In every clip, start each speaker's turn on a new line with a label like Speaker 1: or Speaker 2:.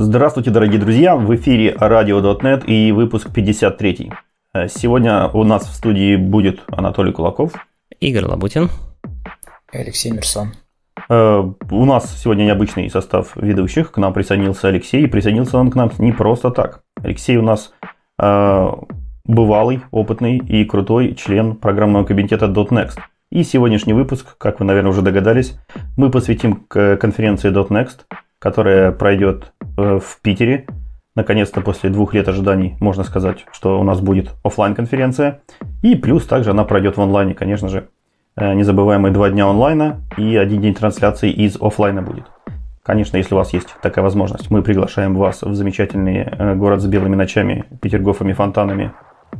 Speaker 1: Здравствуйте, дорогие друзья! В эфире радио.нет и выпуск 53. Э, сегодня у нас в студии будет Анатолий Кулаков.
Speaker 2: Игорь Лабутин.
Speaker 3: Алексей Мерсон.
Speaker 1: Э, у нас сегодня необычный состав ведущих. К нам присоединился Алексей. И присоединился он к нам не просто так. Алексей у нас э, бывалый, опытный и крутой член программного кабинета .next. И сегодняшний выпуск, как вы, наверное, уже догадались, мы посвятим конференции .next, которая пройдет э, в Питере. Наконец-то после двух лет ожиданий можно сказать, что у нас будет офлайн конференция И плюс также она пройдет в онлайне, конечно же. Э, незабываемые два дня онлайна и один день трансляции из офлайна будет. Конечно, если у вас есть такая возможность, мы приглашаем вас в замечательный э, город с белыми ночами, петергофами, фонтанами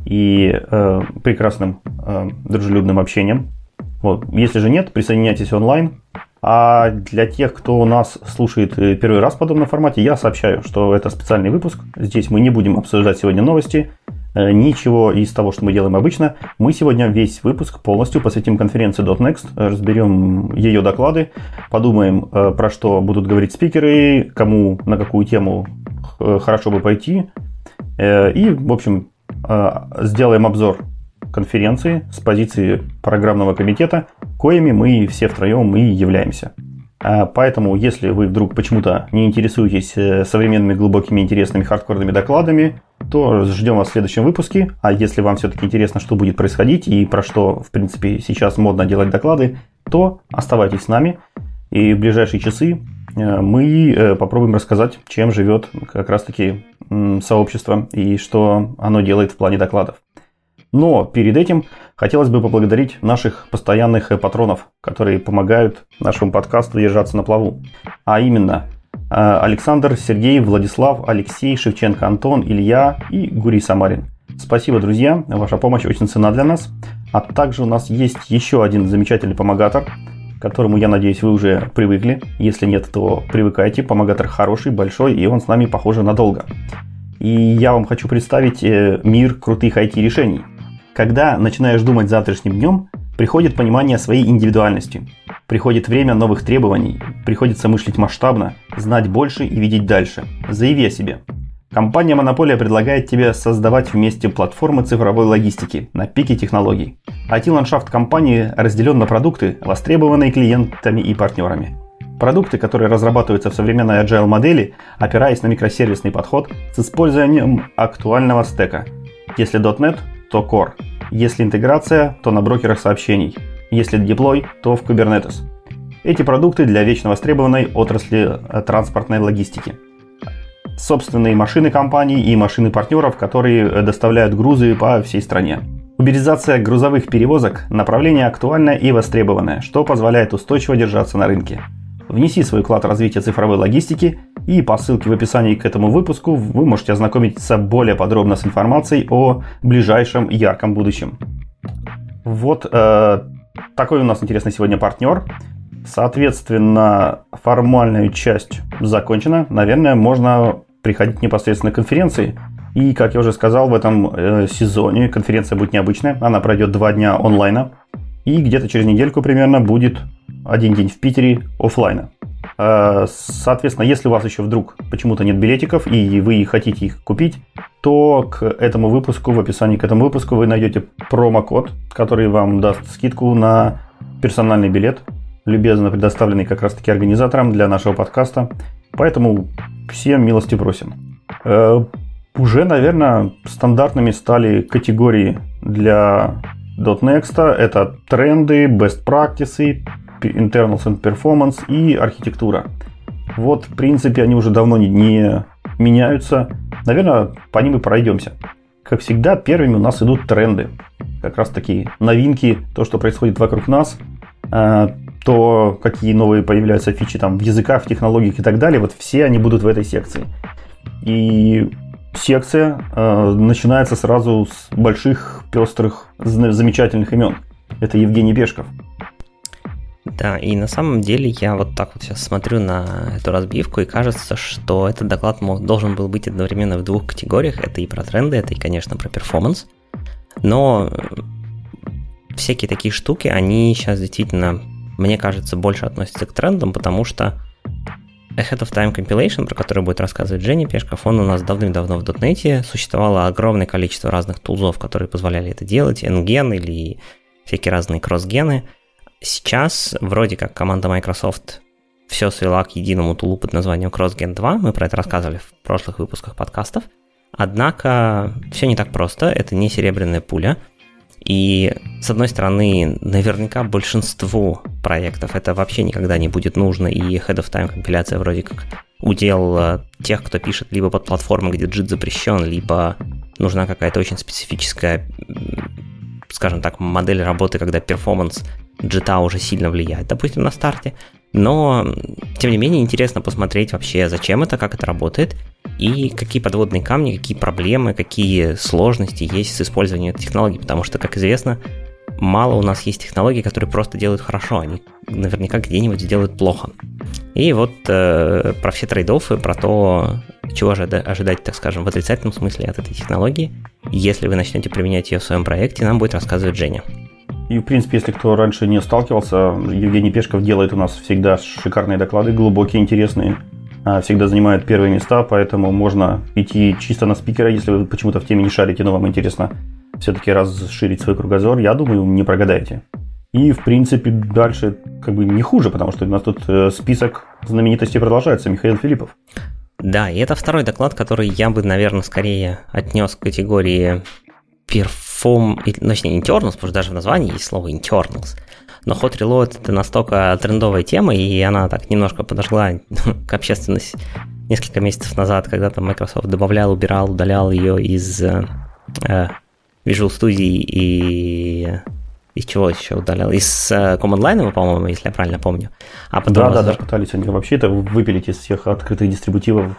Speaker 1: и э, прекрасным э, дружелюбным общением. Вот. Если же нет, присоединяйтесь онлайн. А для тех, кто нас слушает э, первый раз в подобном формате, я сообщаю, что это специальный выпуск. Здесь мы не будем обсуждать сегодня новости, э, ничего из того, что мы делаем обычно. Мы сегодня весь выпуск полностью посвятим конференции .next, разберем ее доклады, подумаем, э, про что будут говорить спикеры, кому, на какую тему хорошо бы пойти. И, в общем, сделаем обзор конференции с позиции программного комитета, коими мы все втроем и являемся. А поэтому, если вы вдруг почему-то не интересуетесь э, современными глубокими интересными хардкорными докладами, то ждем вас в следующем выпуске. А если вам все-таки интересно, что будет происходить и про что, в принципе, сейчас модно делать доклады, то оставайтесь с нами. И в ближайшие часы э, мы э, попробуем рассказать, чем живет как раз-таки сообщество и что оно делает в плане докладов. Но перед этим хотелось бы поблагодарить наших постоянных патронов, которые помогают нашему подкасту держаться на плаву. А именно э, Александр, Сергей, Владислав, Алексей, Шевченко, Антон, Илья и Гурий Самарин. Спасибо, друзья, ваша помощь очень ценна для нас. А также у нас есть еще один замечательный помогатор, к которому, я надеюсь, вы уже привыкли. Если нет, то привыкайте. Помогатор хороший, большой, и он с нами, похоже, надолго. И я вам хочу представить э, мир крутых IT-решений – когда начинаешь думать завтрашним днем, приходит понимание своей индивидуальности. Приходит время новых требований, приходится мыслить масштабно, знать больше и видеть дальше. Заяви о себе. Компания Монополия предлагает тебе создавать вместе платформы цифровой логистики на пике технологий. IT-ландшафт компании разделен на продукты, востребованные клиентами и партнерами. Продукты, которые разрабатываются в современной agile модели, опираясь на микросервисный подход с использованием актуального стека. Если .NET, то Core. Если интеграция, то на брокерах сообщений. Если деплой, то в Kubernetes. Эти продукты для вечно востребованной отрасли э, транспортной логистики. Собственные машины компаний и машины партнеров, которые э, доставляют грузы по всей стране. Уберизация грузовых перевозок – направление актуальное и востребованное, что позволяет устойчиво держаться на рынке. Внеси свой вклад в развитие цифровой логистики, и по ссылке в описании к этому выпуску вы можете ознакомиться более подробно с информацией о ближайшем ярком будущем. Вот э, такой у нас интересный сегодня партнер. Соответственно, формальная часть закончена. Наверное, можно приходить непосредственно к конференции. И, как я уже сказал, в этом э, сезоне конференция будет необычная. Она пройдет два дня онлайна. И где-то через недельку примерно будет один день в Питере офлайна. Э, соответственно, если у вас еще вдруг почему-то нет билетиков и вы хотите их купить, то к этому выпуску, в описании к этому выпуску вы найдете промокод, который вам даст скидку на персональный билет, любезно предоставленный как раз таки организатором для нашего подкаста. Поэтому всем милости просим. Э, уже, наверное, стандартными стали категории для .next. Это тренды, best practices, internals and performance и архитектура. Вот, в принципе, они уже давно не, не меняются. Наверное, по ним и пройдемся. Как всегда, первыми у нас идут тренды. Как раз такие новинки, то, что происходит вокруг нас, э, то, какие новые появляются фичи там в языках, в технологиях и так далее. Вот все они будут в этой секции. И секция э, начинается сразу с больших, пестрых, замечательных имен. Это Евгений Пешков.
Speaker 2: Да, и на самом деле я вот так вот сейчас смотрю на эту разбивку, и кажется, что этот доклад мог, должен был быть одновременно в двух категориях. Это и про тренды, это и, конечно, про перформанс. Но всякие такие штуки, они сейчас действительно, мне кажется, больше относятся к трендам, потому что Ahead of Time Compilation, про который будет рассказывать Женя Пешков, он у нас давным-давно в .NET. Существовало огромное количество разных тулзов, которые позволяли это делать, NGen или всякие разные кросс-гены. Сейчас вроде как команда Microsoft все свела к единому тулу под названием CrossGen 2. Мы про это рассказывали в прошлых выпусках подкастов. Однако все не так просто. Это не серебряная пуля. И, с одной стороны, наверняка большинству проектов это вообще никогда не будет нужно, и Head of Time компиляция вроде как удел э, тех, кто пишет либо под платформой, где JIT запрещен, либо нужна какая-то очень специфическая, скажем так, модель работы, когда перформанс джита уже сильно влияет, допустим, на старте. Но, тем не менее, интересно посмотреть вообще, зачем это, как это работает, и какие подводные камни, какие проблемы, какие сложности есть с использованием этой технологии, потому что, как известно, мало у нас есть технологий, которые просто делают хорошо, они наверняка где-нибудь сделают плохо. И вот э, про все трейдофы, про то, чего же ожидать, так скажем, в отрицательном смысле от этой технологии, если вы начнете применять ее в своем проекте, нам будет рассказывать Женя.
Speaker 1: И, в принципе, если кто раньше не сталкивался, Евгений Пешков делает у нас всегда шикарные доклады, глубокие, интересные. А, всегда занимает первые места, поэтому можно идти чисто на спикера, если вы почему-то в теме не шарите, но вам интересно все-таки расширить свой кругозор. Я думаю, не прогадаете. И, в принципе, дальше как бы не хуже, потому что у нас тут э, список знаменитостей продолжается. Михаил Филиппов.
Speaker 2: Да, и это второй доклад, который я бы, наверное, скорее отнес к категории перформ... Ну, точнее, internals, потому что даже в названии есть слово internals. Но Hot Reload это настолько трендовая тема, и она так немножко подошла к общественности несколько месяцев назад, когда там Microsoft добавлял, убирал, удалял ее из э, э Visual Studio и из чего еще удалял? Из э, Command Line, по-моему, если я правильно помню.
Speaker 1: А потом да, да, да, пытались они вообще это выпилить из всех открытых дистрибутивов.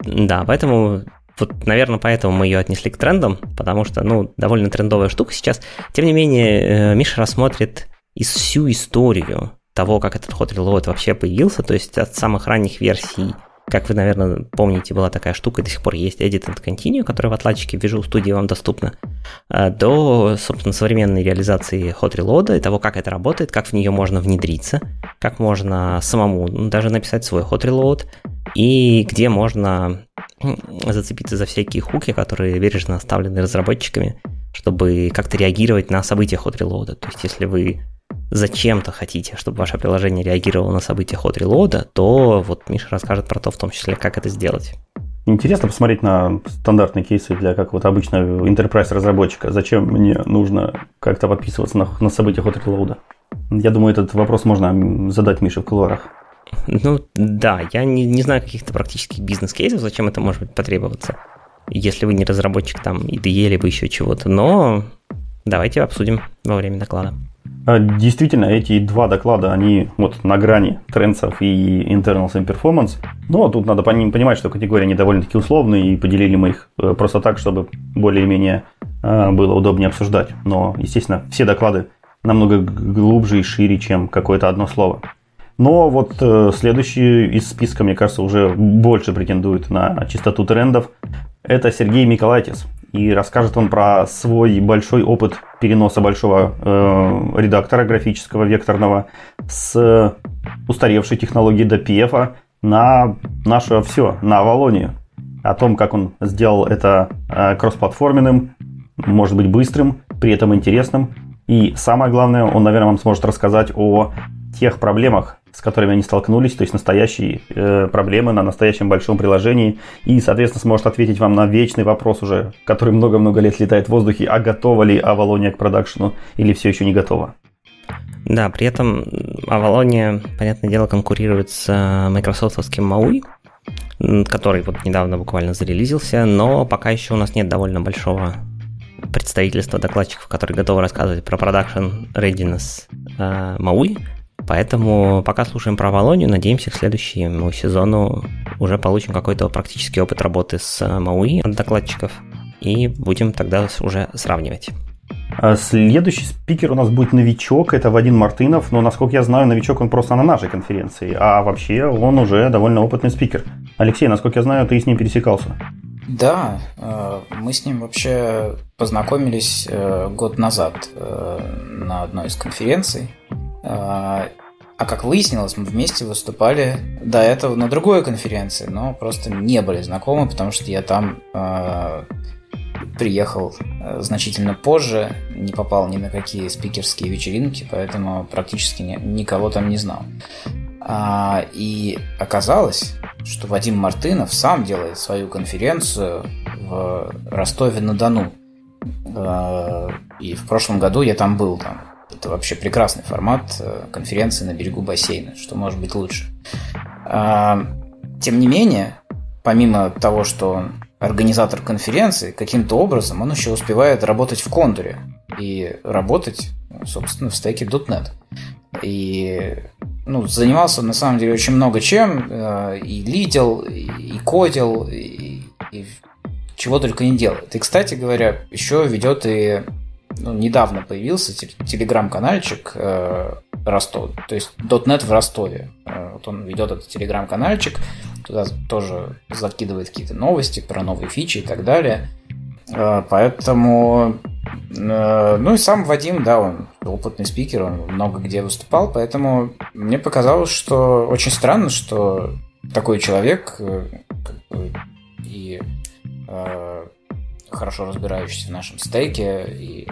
Speaker 2: Да, поэтому вот, наверное, поэтому мы ее отнесли к трендам, потому что, ну, довольно трендовая штука сейчас. Тем не менее, э, Миша рассмотрит и всю историю того, как этот Hot Reload вообще появился, то есть от самых ранних версий как вы, наверное, помните, была такая штука, до сих пор есть Edit and Continue, которая в отладчике Visual Studio вам доступна, до, собственно, современной реализации Hot Reload и того, как это работает, как в нее можно внедриться, как можно самому ну, даже написать свой Hot Reload, и где можно зацепиться за всякие хуки, которые бережно оставлены разработчиками, чтобы как-то реагировать на события Hot Reload. То есть, если вы зачем-то хотите, чтобы ваше приложение реагировало на события Hot Reload, то вот Миша расскажет про то, в том числе, как это сделать.
Speaker 1: Интересно посмотреть на стандартные кейсы для как вот обычного enterprise разработчика. Зачем мне нужно как-то подписываться на, на события Hot Reload? Я думаю, этот вопрос можно задать Мише в кулуарах.
Speaker 2: Ну да, я не, не знаю каких-то практических бизнес-кейсов, зачем это может быть потребоваться, если вы не разработчик там IDE либо еще чего-то, но давайте обсудим во время доклада.
Speaker 1: А, действительно, эти два доклада, они вот на грани трендсов и internals and performance. Но тут надо понимать, что категории они довольно-таки условные, и поделили мы их э, просто так, чтобы более-менее э, было удобнее обсуждать. Но, естественно, все доклады намного глубже и шире, чем какое-то одно слово. Но вот э, следующий из списка, мне кажется, уже больше претендует на чистоту трендов. Это Сергей Миколайтис. И расскажет он про свой большой опыт переноса большого э, редактора графического векторного с устаревшей технологии DPF на наше все, на Авалонию. О том, как он сделал это э, кроссплатформенным, может быть быстрым, при этом интересным. И самое главное, он, наверное, вам сможет рассказать о тех проблемах, с которыми они столкнулись, то есть настоящие э, проблемы на настоящем большом приложении, и, соответственно, сможет ответить вам на вечный вопрос уже, который много-много лет летает в воздухе, а готова ли Авалония к продакшену или все еще не готова.
Speaker 2: Да, при этом Авалония, понятное дело, конкурирует с э, майкрософтовским MAUI, который вот недавно буквально зарелизился, но пока еще у нас нет довольно большого представительства докладчиков, которые готовы рассказывать про production readiness э, MAUI, Поэтому пока слушаем про Волонию, надеемся к следующему сезону уже получим какой-то практический опыт работы с Мауи от докладчиков и будем тогда уже сравнивать.
Speaker 1: А следующий спикер у нас будет новичок, это Вадим Мартынов, но, насколько я знаю, новичок он просто на нашей конференции, а вообще он уже довольно опытный спикер. Алексей, насколько я знаю, ты с ним пересекался.
Speaker 3: Да, э, мы с ним вообще познакомились э, год назад э, на одной из конференций. А, а как выяснилось, мы вместе выступали до этого на другой конференции, но просто не были знакомы, потому что я там э, приехал э, значительно позже, не попал ни на какие спикерские вечеринки, поэтому практически ни, никого там не знал. А, и оказалось, что Вадим Мартынов сам делает свою конференцию в Ростове-на-Дону. А, и в прошлом году я там был. Там. Это вообще прекрасный формат э, конференции на берегу бассейна, что может быть лучше. А, тем не менее, помимо того, что он организатор конференции, каким-то образом он еще успевает работать в контуре и работать, собственно, в стеке .NET. И ну, занимался на самом деле очень много чем, э, и лидил, и кодил, и, и чего только не делает. И, кстати говоря, еще ведет и ну, недавно появился телеграм-канальчик э, Ростов, то есть .NET в Ростове. Э, вот он ведет этот телеграм-канальчик, туда тоже закидывает какие-то новости про новые фичи и так далее. Э, поэтому, э, ну и сам Вадим, да, он опытный спикер, он много где выступал, поэтому мне показалось, что очень странно, что такой человек э, и хорошо разбирающийся в нашем стейке и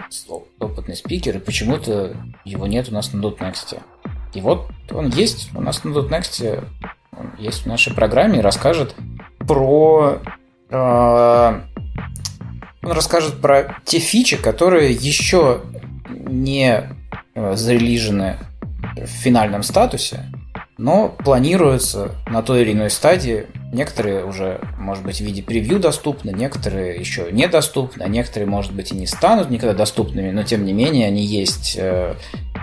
Speaker 3: опытный спикер, и почему-то его нет у нас на .next. И вот он есть у нас на .next, он есть в нашей программе и расскажет про он расскажет про те фичи, которые еще не э, зарелижены в финальном статусе, но планируются на той или иной стадии. Некоторые уже, может быть, в виде превью доступны, некоторые еще недоступны, а некоторые, может быть, и не станут никогда доступными, но тем не менее они есть э,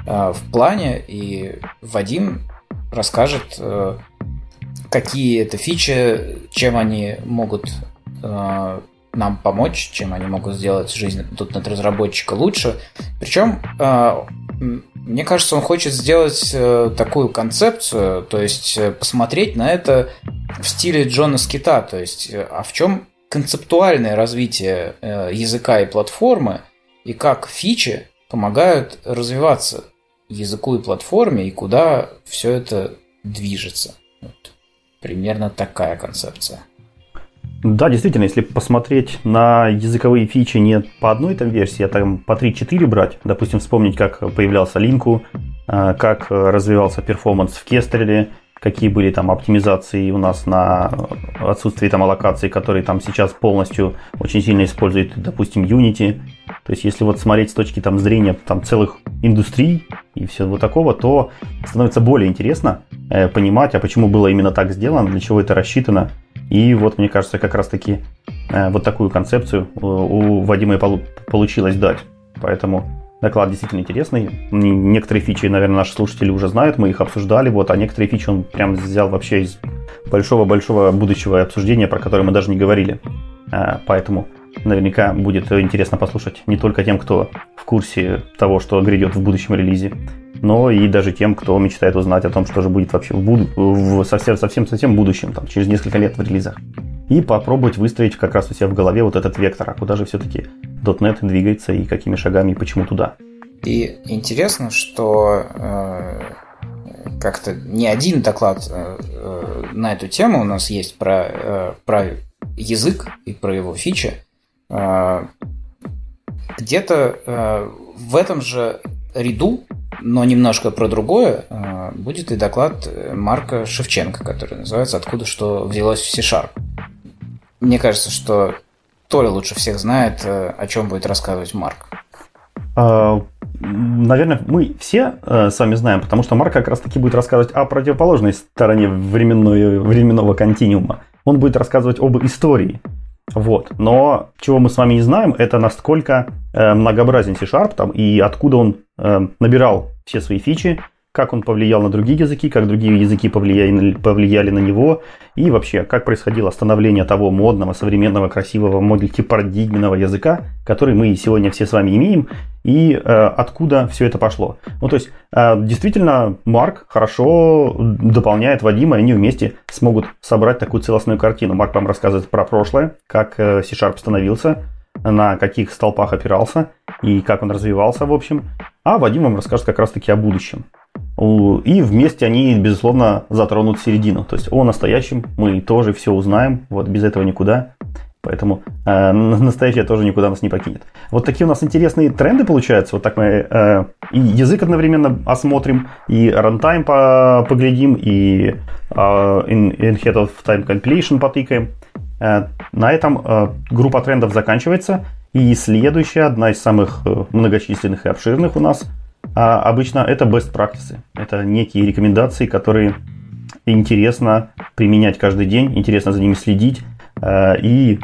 Speaker 3: э, в плане, и Вадим расскажет, какие это фичи, чем они могут нам помочь, чем они могут сделать жизнь тут над разработчика лучше. Причем, э, мне кажется, он хочет сделать э, такую концепцию, то есть э, посмотреть на это в стиле Джона Скита, то есть а в чем концептуальное развитие языка и платформы, и как фичи помогают развиваться языку и платформе, и куда все это движется. Вот. Примерно такая концепция.
Speaker 1: Да, действительно, если посмотреть на языковые фичи не по одной там версии, а там по 3-4 брать, допустим, вспомнить, как появлялся линку, а, как развивался перформанс в Кестреле, какие были там оптимизации у нас на отсутствие там аллокации, которые там сейчас полностью очень сильно используют, допустим, Unity. То есть, если вот смотреть с точки там зрения там целых индустрий и всего такого, то становится более интересно э, понимать, а почему было именно так сделано, для чего это рассчитано, и вот, мне кажется, как раз-таки э, вот такую концепцию у Вадима и получилось дать. Поэтому доклад действительно интересный. Некоторые фичи, наверное, наши слушатели уже знают, мы их обсуждали, вот, а некоторые фичи он прям взял вообще из большого-большого будущего обсуждения, про которое мы даже не говорили. Э, поэтому наверняка будет интересно послушать не только тем, кто в курсе того, что грядет в будущем релизе, но и даже тем, кто мечтает узнать о том, что же будет вообще в, буд... в совсем, совсем, совсем будущем, там, через несколько лет в релизах. И попробовать выстроить как раз у себя в голове вот этот вектор, а куда же все-таки .NET двигается и какими шагами и почему туда.
Speaker 3: И интересно, что э, как-то не один доклад э, э, на эту тему у нас есть про, э, про язык и про его фичи. Э, где-то э, в этом же ряду но немножко про другое э, будет и доклад Марка Шевченко, который называется «Откуда что взялось в C-Sharp». Мне кажется, что Толя лучше всех знает, э, о чем будет рассказывать Марк.
Speaker 1: А, наверное, мы все э, с вами знаем, потому что Марк как раз-таки будет рассказывать о противоположной стороне временной, временного континуума. Он будет рассказывать об истории вот. Но чего мы с вами не знаем, это насколько э, многообразен C-Sharp там, и откуда он э, набирал все свои фичи, как он повлиял на другие языки, как другие языки повлияли, повлияли на него, и вообще, как происходило становление того модного, современного, красивого, мультипарадигменного языка, который мы сегодня все с вами имеем, и э, откуда все это пошло. Ну, то есть, э, действительно, Марк хорошо дополняет Вадима, и они вместе смогут собрать такую целостную картину. Марк вам рассказывает про прошлое, как э, C-Sharp становился, на каких столпах опирался и как он развивался, в общем. А Вадим вам расскажет как раз-таки о будущем. И вместе они, безусловно, затронут середину. То есть о настоящем мы тоже все узнаем, вот без этого никуда. Поэтому э, настоящее тоже никуда нас не покинет. Вот такие у нас интересные тренды получаются. Вот так мы э, и язык одновременно осмотрим, и рантайм по, поглядим, и э, in, in head of time completion потыкаем. Э, на этом э, группа трендов заканчивается. И следующая, одна из самых э, многочисленных и обширных у нас, э, обычно это best practices. Это некие рекомендации, которые интересно применять каждый день, интересно за ними следить Э, и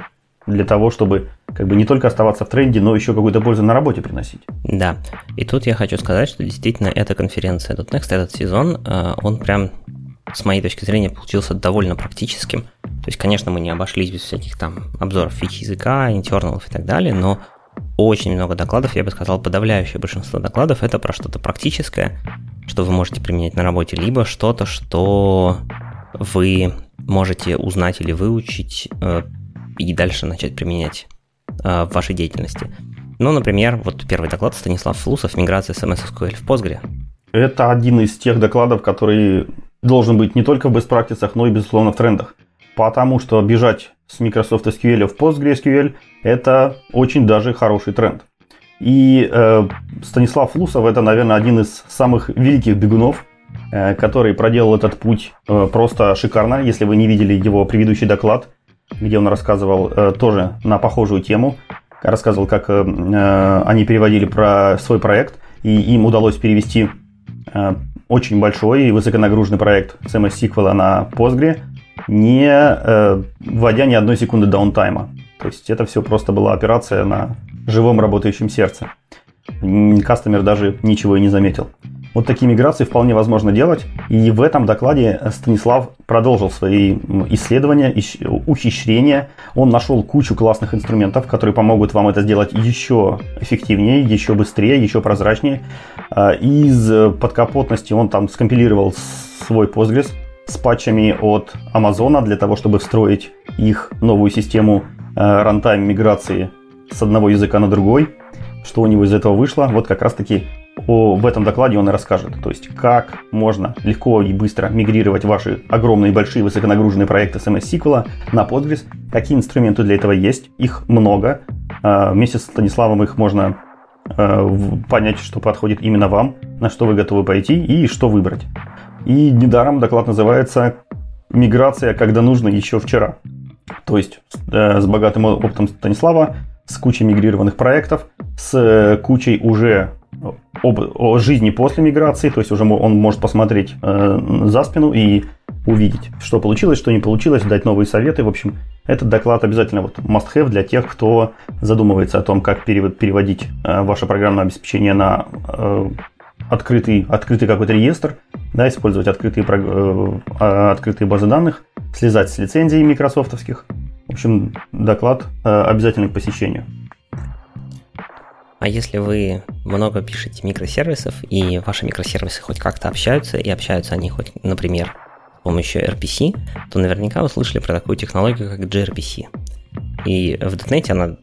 Speaker 1: для того, чтобы как бы не только оставаться в тренде, но еще какую-то пользу на работе приносить.
Speaker 2: Да, и тут я хочу сказать, что действительно эта конференция .next, этот сезон, э, он прям с моей точки зрения получился довольно практическим. То есть, конечно, мы не обошлись без всяких там обзоров фич языка, интерналов и так далее, но очень много докладов, я бы сказал, подавляющее большинство докладов это про что-то практическое, что вы можете применять на работе, либо что-то, что вы можете узнать или выучить э, и дальше начать применять э, в вашей деятельности. Ну, например, вот первый доклад Станислав Флусов «Миграция с MS SQL в Postgre».
Speaker 1: Это один из тех докладов, который должен быть не только в practices, но и, безусловно, в трендах. Потому что бежать с Microsoft SQL в PostgreSQL – это очень даже хороший тренд. И э, Станислав Флусов – это, наверное, один из самых великих бегунов – Э, который проделал этот путь э, просто шикарно. Если вы не видели его предыдущий доклад, где он рассказывал э, тоже на похожую тему, рассказывал, как они переводили про свой проект, и им удалось перевести очень большой и высоконагруженный проект с MS SQL на Postgre, не вводя ни одной секунды даунтайма. То есть это все просто была операция на живом работающем сердце. Кастомер даже ничего и не заметил. Вот такие миграции вполне возможно делать. И в этом докладе Станислав продолжил свои исследования, ухищрения. Он нашел кучу классных инструментов, которые помогут вам это сделать еще эффективнее, еще быстрее, еще прозрачнее. А, из подкапотности он там скомпилировал свой Postgres с патчами от Амазона для того, чтобы встроить их новую систему рантайм миграции с одного языка на другой. Что у него из этого вышло? Вот как раз таки в этом докладе он и расскажет. То есть, как можно легко и быстро мигрировать ваши огромные, большие, высоконагруженные проекты с MS SQL на Postgres, какие инструменты для этого есть, их много. А, вместе с Станиславом их можно а, понять, что подходит именно вам, на что вы готовы пойти и что выбрать. И недаром доклад называется «Миграция, когда нужно еще вчера». То есть э, с богатым опытом Станислава, с кучей мигрированных проектов, с э, кучей уже об, о жизни после миграции, то есть уже он может посмотреть э, за спину и увидеть, что получилось, что не получилось, дать новые советы. В общем, этот доклад обязательно вот must-have для тех, кто задумывается о том, как переводить э, ваше программное обеспечение на э, открытый, открытый какой-то реестр, да, использовать открытые, э, а, открытые базы данных, слезать с лицензий микрософтовских. В общем, доклад э, обязательный к посещению.
Speaker 2: А если вы много пишете микросервисов, и ваши микросервисы хоть как-то общаются, и общаются они хоть, например, с помощью RPC, то наверняка вы слышали про такую технологию, как gRPC. И в .NET она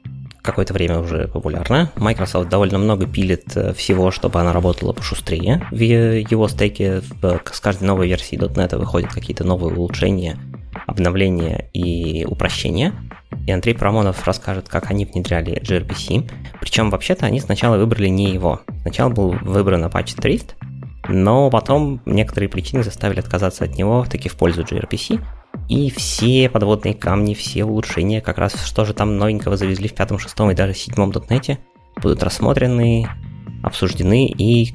Speaker 2: какое-то время уже популярна. Microsoft довольно много пилит э, всего, чтобы она работала пошустрее в его стеке. С каждой новой версии .NET выходят какие-то новые улучшения, обновления и упрощения и Андрей Парамонов расскажет, как они внедряли gRPC. Причем вообще-то они сначала выбрали не его. Сначала был выбран Apache Drift, но потом некоторые причины заставили отказаться от него таки в пользу gRPC. И все подводные камни, все улучшения, как раз что же там новенького завезли в пятом, шестом и даже седьмом дотнете, будут рассмотрены, обсуждены и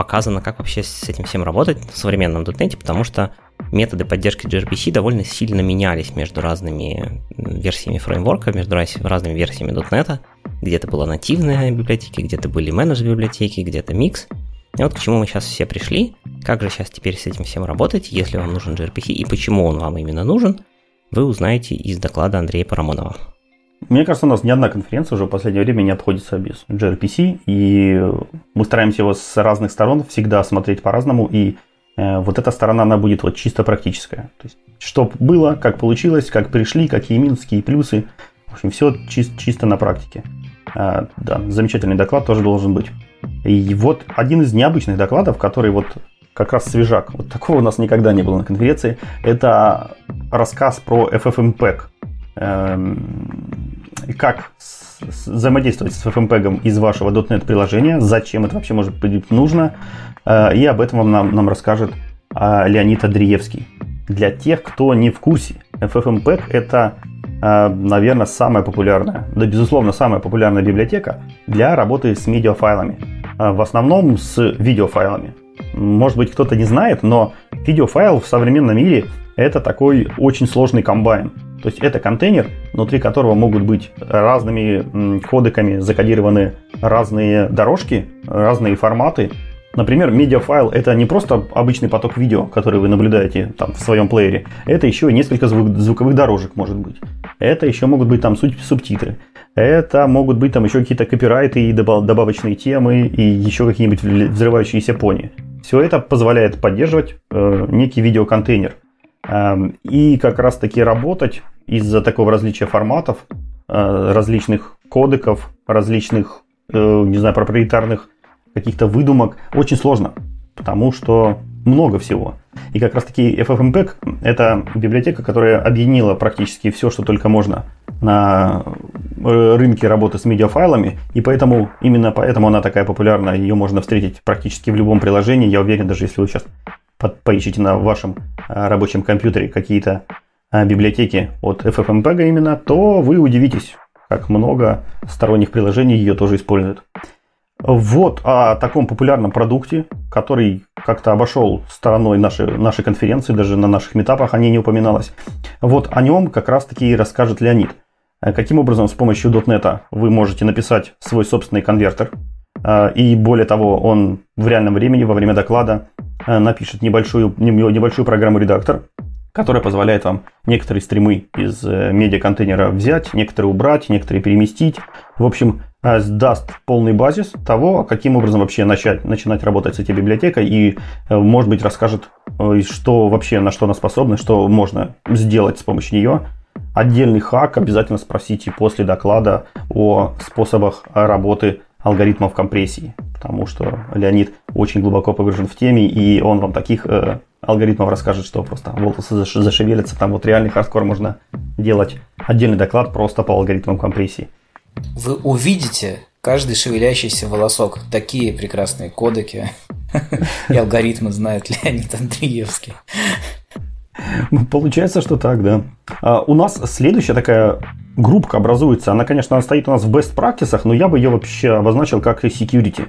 Speaker 2: показано, как вообще с этим всем работать в современном .NET, потому что методы поддержки gRPC довольно сильно менялись между разными версиями фреймворка, между разными версиями .NET. Где-то была нативная библиотека, где-то были менедж библиотеки, где-то микс. И вот к чему мы сейчас все пришли. Как же сейчас теперь с этим всем работать, если вам нужен gRPC и почему он вам именно нужен, вы узнаете из доклада Андрея Парамонова.
Speaker 1: Мне кажется, у нас ни одна конференция уже в последнее время не обходится без gRPC, и мы стараемся его с разных сторон всегда смотреть по-разному, и Э, вот эта сторона, она будет вот чисто практическая. То есть, что было, как получилось, как пришли, какие минусы, какие плюсы. В общем, все чисто, чисто на практике. А, да, замечательный доклад тоже должен быть. И вот один из необычных докладов, который вот как раз свежак. Вот такого у нас никогда не было на конференции. Это рассказ про FFmpeg. Эм, как взаимодействовать с FFmpeg из вашего .NET приложения, зачем это вообще может быть нужно. Э, и об этом нам, нам расскажет э, Леонид Андреевский. Для тех, кто не в курсе, FFmpeg это наверное, самая популярная, да, безусловно, самая популярная библиотека для работы с медиафайлами. Э, в основном с видеофайлами. Может быть, кто-то не знает, но видеофайл в современном мире это такой очень сложный комбайн. То есть это контейнер, внутри которого могут быть разными кодеками закодированы разные дорожки, разные форматы, Например, медиафайл – это не просто обычный поток видео, который вы наблюдаете там, в своем плеере. Это еще и несколько звук, звуковых дорожек может быть. Это еще могут быть там субтитры. Это могут быть там еще какие-то копирайты и добавочные темы, и еще какие-нибудь взрывающиеся пони. Все это позволяет поддерживать э, некий видеоконтейнер. Э, и как раз таки работать из-за такого различия форматов, э, различных кодеков, различных, э, не знаю, проприетарных каких-то выдумок очень сложно, потому что много всего. И как раз таки FFmpeg – это библиотека, которая объединила практически все, что только можно на э, рынке работы с медиафайлами, и поэтому, именно поэтому она такая популярна, ее можно встретить практически в любом приложении. Я уверен, даже если вы сейчас поищите на вашем э, рабочем компьютере какие-то э, библиотеки от FFmpeg именно, то вы удивитесь, как много сторонних приложений ее тоже используют. Вот о таком популярном продукте, который как-то обошел стороной нашей, нашей конференции, даже на наших метапах о ней не упоминалось. Вот о нем как раз-таки и расскажет Леонид. Э, каким образом с помощью .NET вы можете написать свой собственный конвертер, э, и более того, он в реальном времени во время доклада э, напишет небольшую, небольшую программу-редактор, которая позволяет вам некоторые стримы из медиа-контейнера взять, некоторые убрать, некоторые переместить. В общем, даст полный базис того, каким образом вообще начать, начинать работать с этой библиотекой и, э, может быть, расскажет, э, что вообще, на что она способна, что можно сделать с помощью нее. Отдельный хак обязательно спросите после доклада о способах работы алгоритмов компрессии, потому что Леонид очень глубоко погружен в теме, и он вам таких э, алгоритмов расскажет, что просто волосы зашевелятся, там вот реальный хардкор можно делать отдельный доклад просто по алгоритмам компрессии.
Speaker 3: Вы увидите каждый шевелящийся волосок. Такие прекрасные кодеки и алгоритмы знает Леонид Андреевский.
Speaker 1: Ну, получается, что так, да. А, у нас следующая такая группка образуется. Она, конечно, она стоит у нас в best practices, но я бы ее вообще обозначил как security.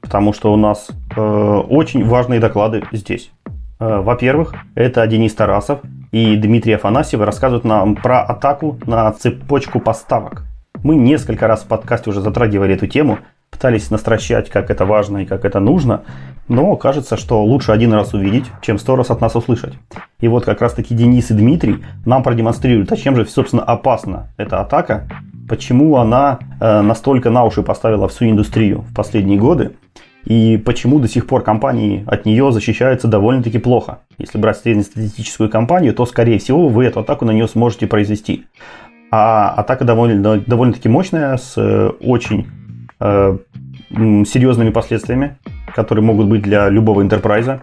Speaker 1: Потому что у нас э, очень важные доклады здесь. Э, во-первых, это Денис Тарасов и Дмитрий Афанасьев рассказывают нам про атаку на цепочку поставок. Мы несколько раз в подкасте уже затрагивали эту тему, пытались настращать, как это важно и как это нужно, но кажется, что лучше один раз увидеть, чем сто раз от нас услышать. И вот как раз таки Денис и Дмитрий нам продемонстрируют, а чем же, собственно, опасна эта атака, почему она э, настолько на уши поставила всю индустрию в последние годы, и почему до сих пор компании от нее защищаются довольно-таки плохо. Если брать среднестатистическую компанию, то, скорее всего, вы эту атаку на нее сможете произвести. А атака довольно, довольно-таки мощная, с э, очень э, серьезными последствиями, которые могут быть для любого интерпрайза.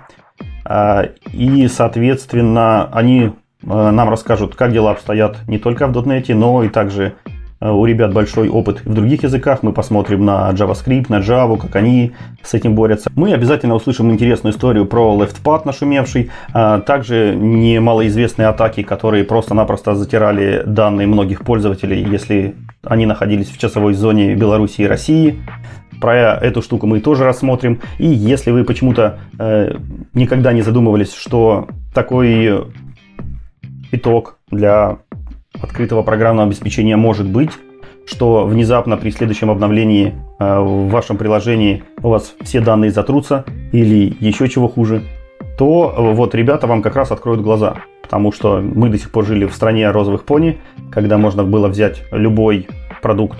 Speaker 1: Э, и, соответственно, они э, нам расскажут, как дела обстоят не только в .NET, но и также у ребят большой опыт в других языках. Мы посмотрим на JavaScript, на Java, как они с этим борются. Мы обязательно услышим интересную историю про LeftPad нашумевший. А также немалоизвестные атаки, которые просто-напросто затирали данные многих пользователей, если они находились в часовой зоне Беларуси и России. Про эту штуку мы тоже рассмотрим. И если вы почему-то э, никогда не задумывались, что такой итог для открытого программного обеспечения может быть, что внезапно при следующем обновлении э, в вашем приложении у вас все данные затрутся или еще чего хуже, то э, вот ребята вам как раз откроют глаза. Потому что мы до сих пор жили в стране розовых пони, когда можно было взять любой продукт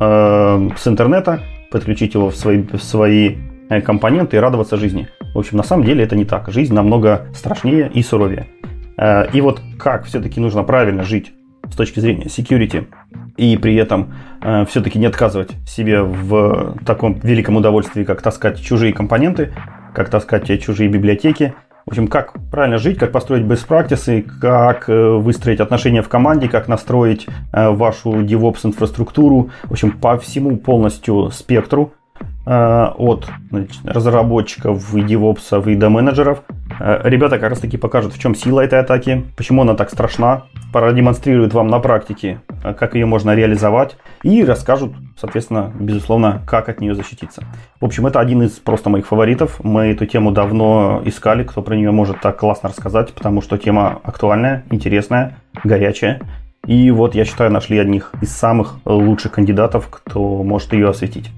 Speaker 1: э, с интернета, подключить его в свои, в свои компоненты и радоваться жизни. В общем, на самом деле это не так. Жизнь намного страшнее и суровее. И вот как все-таки нужно правильно жить с точки зрения security, и при этом э, все-таки не отказывать себе в таком великом удовольствии, как таскать чужие компоненты, как таскать чужие библиотеки. В общем, как правильно жить, как построить best practices, как э, выстроить отношения в команде, как настроить э, вашу DevOps инфраструктуру. В общем, по всему полностью спектру от значит, разработчиков и девопсов и до менеджеров. Э, ребята как раз таки покажут, в чем сила этой атаки, почему она так страшна, продемонстрируют вам на практике, э, как ее можно реализовать и расскажут, соответственно, безусловно, как от нее защититься. В общем, это один из просто моих фаворитов. Мы эту тему давно искали, кто про нее может так классно рассказать, потому что тема актуальная, интересная, горячая. И вот, я считаю, нашли одних из самых лучших кандидатов, кто может ее осветить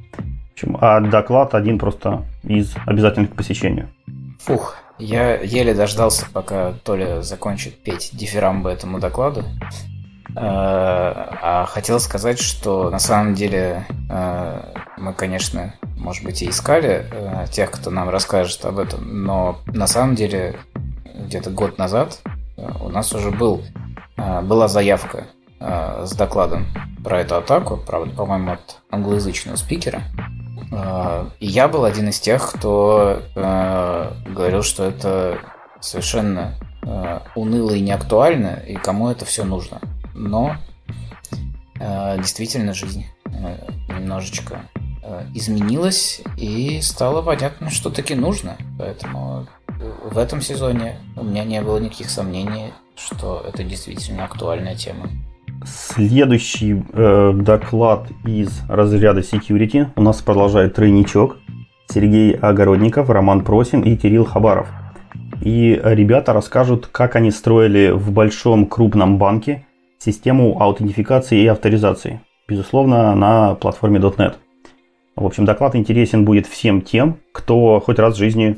Speaker 1: общем, а доклад один просто из обязательных к посещению.
Speaker 3: Фух, я еле дождался, пока Толя закончит петь дифирамбы этому докладу. Э, а хотел сказать, что на самом деле э, мы, конечно, может быть, и искали э, тех, кто нам расскажет об этом, но на самом деле где-то год назад у нас уже был, была заявка с докладом про эту атаку, правда, по-моему, от англоязычного спикера. И я был один из тех, кто э, говорил, что это совершенно э, уныло и неактуально, и кому это все нужно. Но э, действительно жизнь немножечко изменилась, и стало понятно, что таки нужно. Поэтому в этом сезоне у меня не было никаких сомнений, что это действительно актуальная тема.
Speaker 1: Следующий э, доклад из разряда security у нас продолжает тройничок. Сергей Огородников, Роман Просин и Кирилл Хабаров. И ребята расскажут, как они строили в большом крупном банке систему аутентификации и авторизации. Безусловно, на платформе .NET. В общем, доклад интересен будет всем тем, кто хоть раз в жизни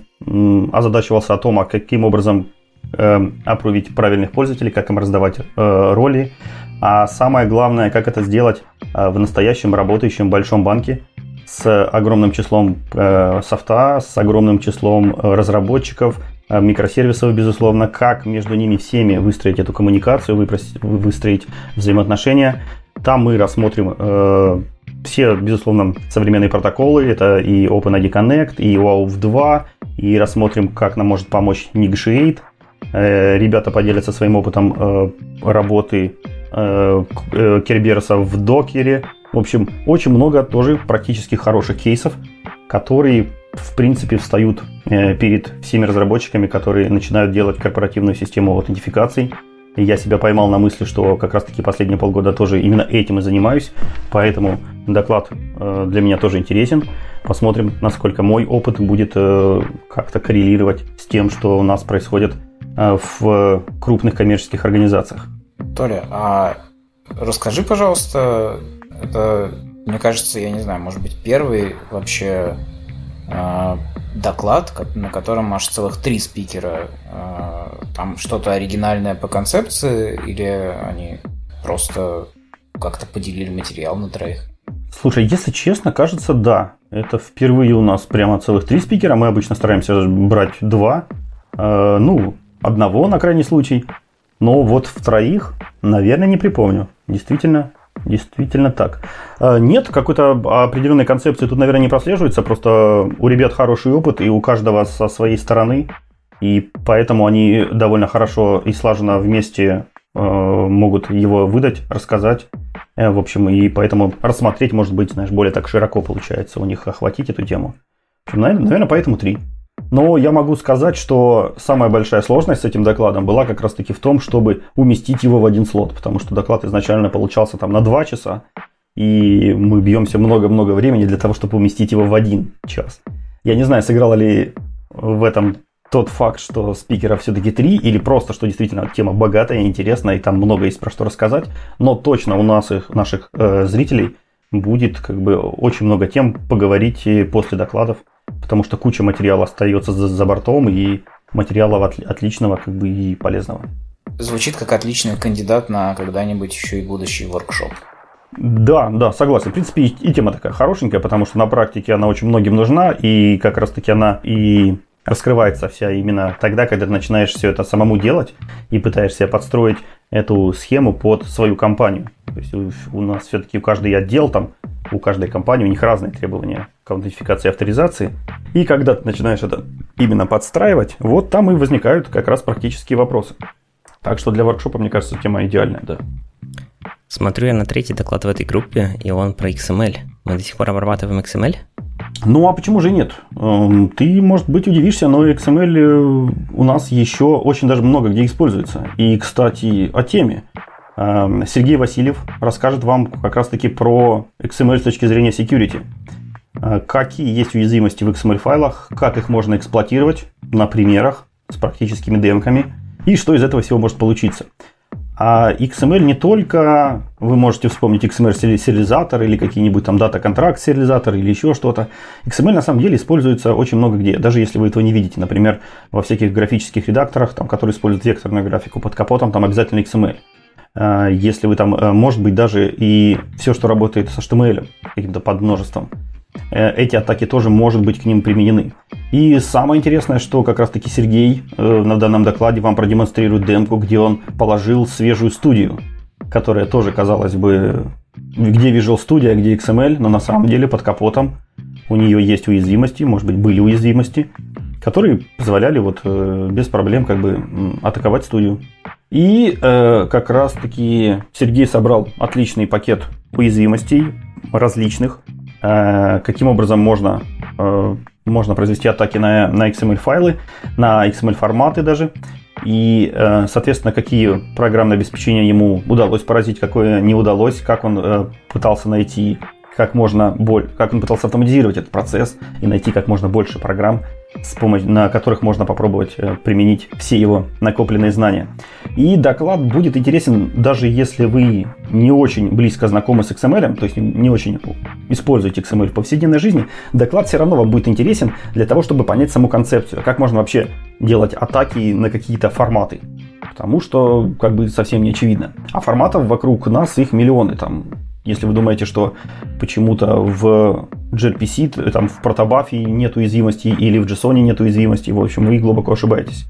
Speaker 1: озадачивался о том, а каким образом э, опровить правильных пользователей, как им раздавать э, роли, а самое главное, как это сделать э, в настоящем работающем большом банке с огромным числом э, софта, с огромным числом разработчиков, микросервисов, безусловно, как между ними всеми выстроить эту коммуникацию, выстроить взаимоотношения. Там мы рассмотрим э, все, безусловно, современные протоколы. Это и OpenID Connect, и OAuth 2, и рассмотрим, как нам может помочь Negotiate. Э, ребята поделятся своим опытом э, работы Э, Керберса в докере. В общем, очень много тоже практически хороших кейсов, которые в принципе встают перед всеми разработчиками, которые начинают делать корпоративную систему аутентификации. Я себя поймал на мысли, что как раз таки последние полгода тоже именно этим и занимаюсь. Поэтому доклад для меня тоже интересен. Посмотрим, насколько мой опыт будет как-то коррелировать с тем, что у нас происходит в крупных коммерческих организациях.
Speaker 3: Толя, а расскажи, пожалуйста, это, мне кажется, я не знаю, может быть, первый вообще э, доклад, на котором аж целых три спикера. Э, там что-то оригинальное по концепции или они просто как-то поделили материал на троих?
Speaker 1: Слушай, если честно, кажется, да. Это впервые у нас прямо целых три спикера. Мы обычно стараемся брать два. Э, ну, одного на крайний случай. Но вот в троих, наверное, не припомню. Действительно, Действительно так. А, нет, какой-то определенной концепции тут, наверное, не прослеживается. Просто у ребят хороший опыт, и у каждого со своей стороны. И поэтому они довольно хорошо и слаженно вместе э, могут его выдать, рассказать. Э, в общем, и поэтому рассмотреть, может быть, знаешь, более так широко получается у них охватить эту тему. Наверное, поэтому три. Но я могу сказать, что самая большая сложность с этим докладом была как раз таки в том, чтобы уместить его в один слот, потому что доклад изначально получался там на 2 часа, и мы бьемся много-много времени для того, чтобы уместить его в один час. Я не знаю, сыграла ли в этом тот факт, что спикеров все-таки три, или просто, что действительно тема богатая, интересная, и там много есть про что рассказать, но точно у нас, их, наших э, зрителей, будет как бы очень много тем поговорить после докладов потому что куча материала остается за, за бортом, и материала от, отличного как бы и полезного.
Speaker 3: Звучит как отличный кандидат на когда-нибудь еще и будущий воркшоп.
Speaker 1: Да, да, согласен. В принципе, и, и тема такая хорошенькая, потому что на практике она очень многим нужна, и как раз таки она и раскрывается вся именно тогда, когда ты начинаешь все это самому делать и пытаешься подстроить эту схему под свою компанию. То есть у нас все-таки у каждый отдел там, у каждой компании у них разные требования к аутентификации и авторизации. И когда ты начинаешь это именно подстраивать, вот там и возникают как раз практические вопросы. Так что для воркшопа, мне кажется, тема идеальная, да.
Speaker 2: Смотрю я на третий доклад в этой группе, и он про XML. Мы до сих пор обрабатываем XML?
Speaker 1: Ну, а почему же нет? Эм, ты, может быть, удивишься, но XML э, у нас еще очень даже много где используется. И, кстати, о теме. Эм, Сергей Васильев расскажет вам как раз-таки про XML с точки зрения security. Э, какие есть уязвимости в XML-файлах, как их можно эксплуатировать на примерах с практическими демками и что из этого всего может получиться. А XML не только, вы можете вспомнить XML сериализатор или какие-нибудь там дата контракт сериализатор или еще что-то. XML на самом деле используется очень много где, даже если вы этого не видите. Например, во всяких графических редакторах, там, которые используют векторную графику под капотом, там обязательно XML. А, если вы там, э, может быть, даже и все, что работает с HTML, каким-то подмножеством, эти атаки тоже, может быть, к ним применены. И самое интересное, что как раз-таки Сергей э, на данном докладе вам продемонстрирует демку, где он положил свежую студию, которая тоже, казалось бы, где Visual Studio, а где XML, но на самом деле под капотом у нее есть уязвимости, может быть, были уязвимости, которые позволяли вот э, без проблем как бы атаковать студию. И э, как раз таки Сергей собрал отличный пакет уязвимостей различных, э, каким образом можно э, можно произвести атаки на, на XML-файлы, на XML-форматы даже. И, э, соответственно, какие программные обеспечения ему удалось поразить, какое не удалось, как он э, пытался найти как можно боль, как он пытался автоматизировать этот процесс и найти как можно больше программ, с помощью, на которых можно попробовать э, применить все его накопленные знания. И доклад будет интересен, даже если вы не очень близко знакомы с XML, то есть не очень используете XML в повседневной жизни, доклад все равно вам будет интересен для того, чтобы понять саму концепцию, как можно вообще делать атаки на какие-то форматы. Потому что как бы совсем не очевидно. А форматов вокруг нас их миллионы. Там если вы думаете, что почему-то в gRPC, там в протобафе нет уязвимости или в JSON нет уязвимости, в общем, вы глубоко ошибаетесь.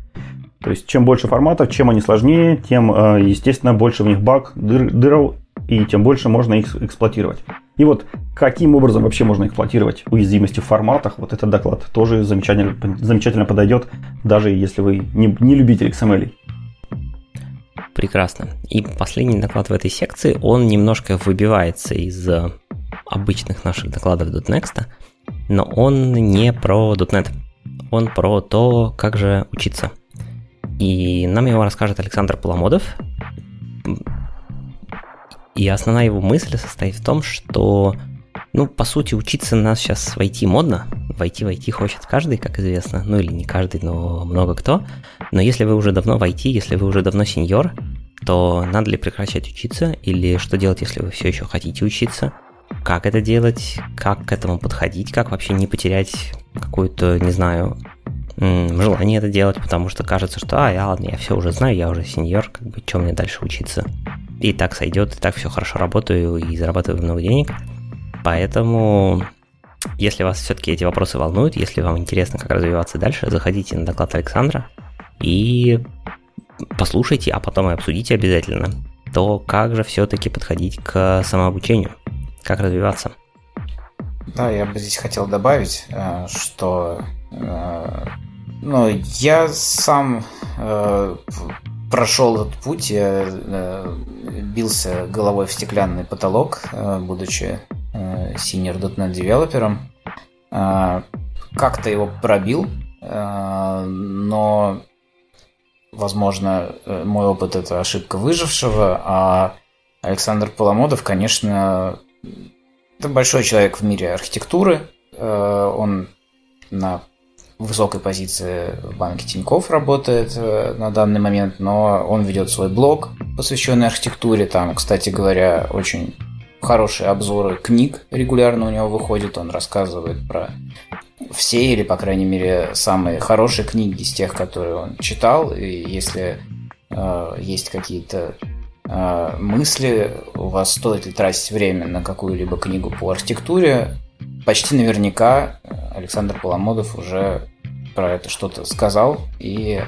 Speaker 1: То есть, чем больше форматов, чем они сложнее, тем, э, естественно, больше в них баг, дыр, дыров, и тем больше можно их эксплуатировать. И вот каким образом вообще можно эксплуатировать уязвимости в форматах, вот этот доклад тоже замечательно, замечательно подойдет, даже если вы не, не любитель XML.
Speaker 2: Прекрасно. И последний доклад в этой секции, он немножко выбивается из э, обычных наших докладов .next, но он не про .NET. Он про то, как же учиться. И нам его расскажет Александр Поломодов. И основная его мысль состоит в том, что ну, по сути, учиться нас сейчас в IT модно. В IT в IT хочет каждый, как известно. Ну, или не каждый, но много кто. Но если вы уже давно в IT, если вы уже давно сеньор, то надо ли прекращать учиться? Или что делать, если вы все еще хотите учиться? Как это делать? Как к этому подходить? Как вообще не потерять какую-то, не знаю, желание это делать, потому что кажется, что, а, я ладно, я все уже знаю, я уже сеньор, как бы, чем мне дальше учиться? И так сойдет, и так все хорошо работаю и зарабатываю много денег – Поэтому, если вас все-таки эти вопросы волнуют, если вам интересно, как развиваться дальше, заходите на доклад Александра и послушайте, а потом и обсудите обязательно то, как же все-таки подходить к самообучению, как развиваться.
Speaker 3: Да, я бы здесь хотел добавить, э, что э, ну, я сам э, прошел этот путь, я бился головой в стеклянный потолок, будучи Э, senior.NET девелопером. Э, как-то его пробил, э, но, возможно, мой опыт это ошибка выжившего, а Александр Поломодов, конечно, это большой человек в мире архитектуры. Он на высокой позиции в банке Тиньков работает на данный момент, но он ведет свой блог, посвященный архитектуре. Там, кстати говоря, очень хорошие обзоры книг регулярно у него выходят. Он рассказывает про все или, по крайней мере, самые хорошие книги из тех, которые он читал. И если э, есть какие-то э, мысли, у вас стоит ли тратить время на какую-либо книгу по архитектуре, почти наверняка Александр Поломодов уже про это что-то сказал и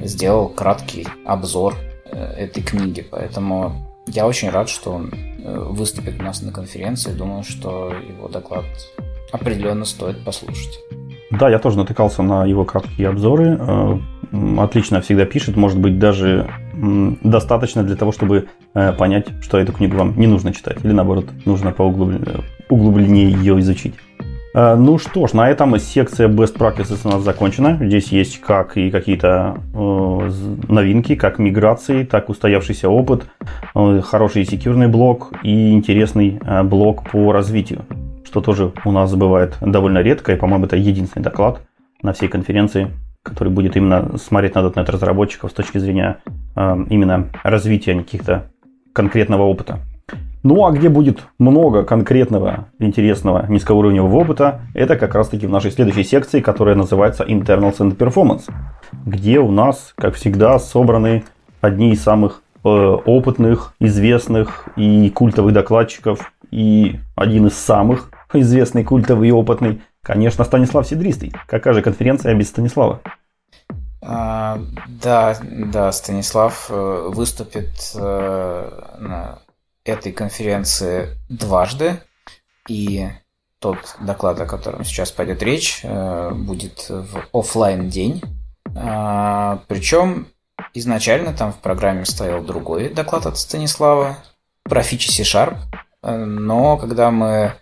Speaker 3: сделал краткий обзор э, этой книги. Поэтому я очень рад, что он э, выступит у нас на конференции. Думаю, что его доклад определенно стоит послушать.
Speaker 1: Да, я тоже натыкался на его краткие обзоры. Э, отлично всегда пишет, может быть, даже достаточно для того, чтобы э, понять, что эту книгу вам не нужно читать, или наоборот, нужно по углубленнее ее изучить. Э, ну что ж, на этом секция Best Practices у нас закончена. Здесь есть как и какие-то э, новинки, как миграции, так устоявшийся опыт, э, хороший секьюрный блок и интересный э, блок по развитию, что тоже у нас бывает довольно редко, и, по-моему, это единственный доклад на всей конференции, который будет именно смотреть на .NET разработчиков с точки зрения э, именно развития каких-то конкретного опыта. Ну а где будет много конкретного, интересного, низкоуровневого опыта, это как раз таки в нашей следующей секции, которая называется Internals and Performance, где у нас, как всегда, собраны одни из самых э, опытных, известных и культовых докладчиков, и один из самых известный, культовый и опытный, конечно, Станислав Сидристый. Какая же конференция без Станислава?
Speaker 3: А, да, да, Станислав э, выступит э, на этой конференции дважды, и тот доклад, о котором сейчас пойдет речь, э, будет в офлайн день. А, Причем изначально там в программе стоял другой доклад от Станислава про фичи C-Sharp, но когда мы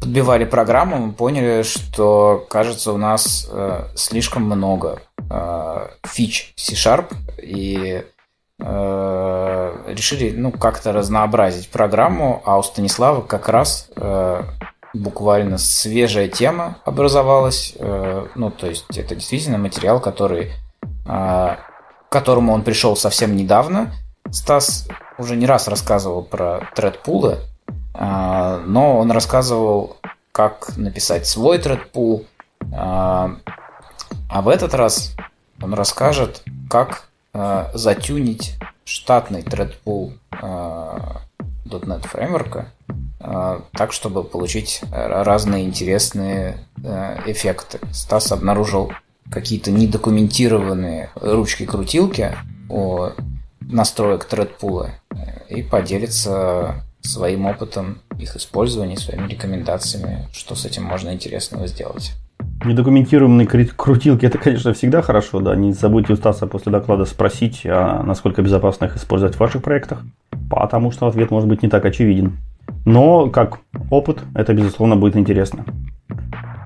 Speaker 3: подбивали программу, мы поняли, что, кажется, у нас э, слишком много э, фич C-Sharp, и Э, решили ну, как-то разнообразить программу, а у Станислава как раз э, буквально свежая тема образовалась. Э, ну, то есть это действительно материал, который, к которому он пришел совсем недавно. Стас уже не раз рассказывал про тредпулы, но он рассказывал, как написать свой тредпул. А в этот раз он расскажет, как э, затюнить штатный тредпул э, .NET фреймворка э, так, чтобы получить разные интересные э, эффекты. Стас обнаружил какие-то недокументированные ручки-крутилки о настроек тредпула и поделится своим опытом их использования, своими рекомендациями, что с этим можно интересного сделать.
Speaker 1: Недокументированные крутилки это, конечно, всегда хорошо, да. Не забудьте у Стаса после доклада спросить, а насколько безопасно их использовать в ваших проектах, потому что ответ может быть не так очевиден. Но как опыт, это, безусловно, будет интересно.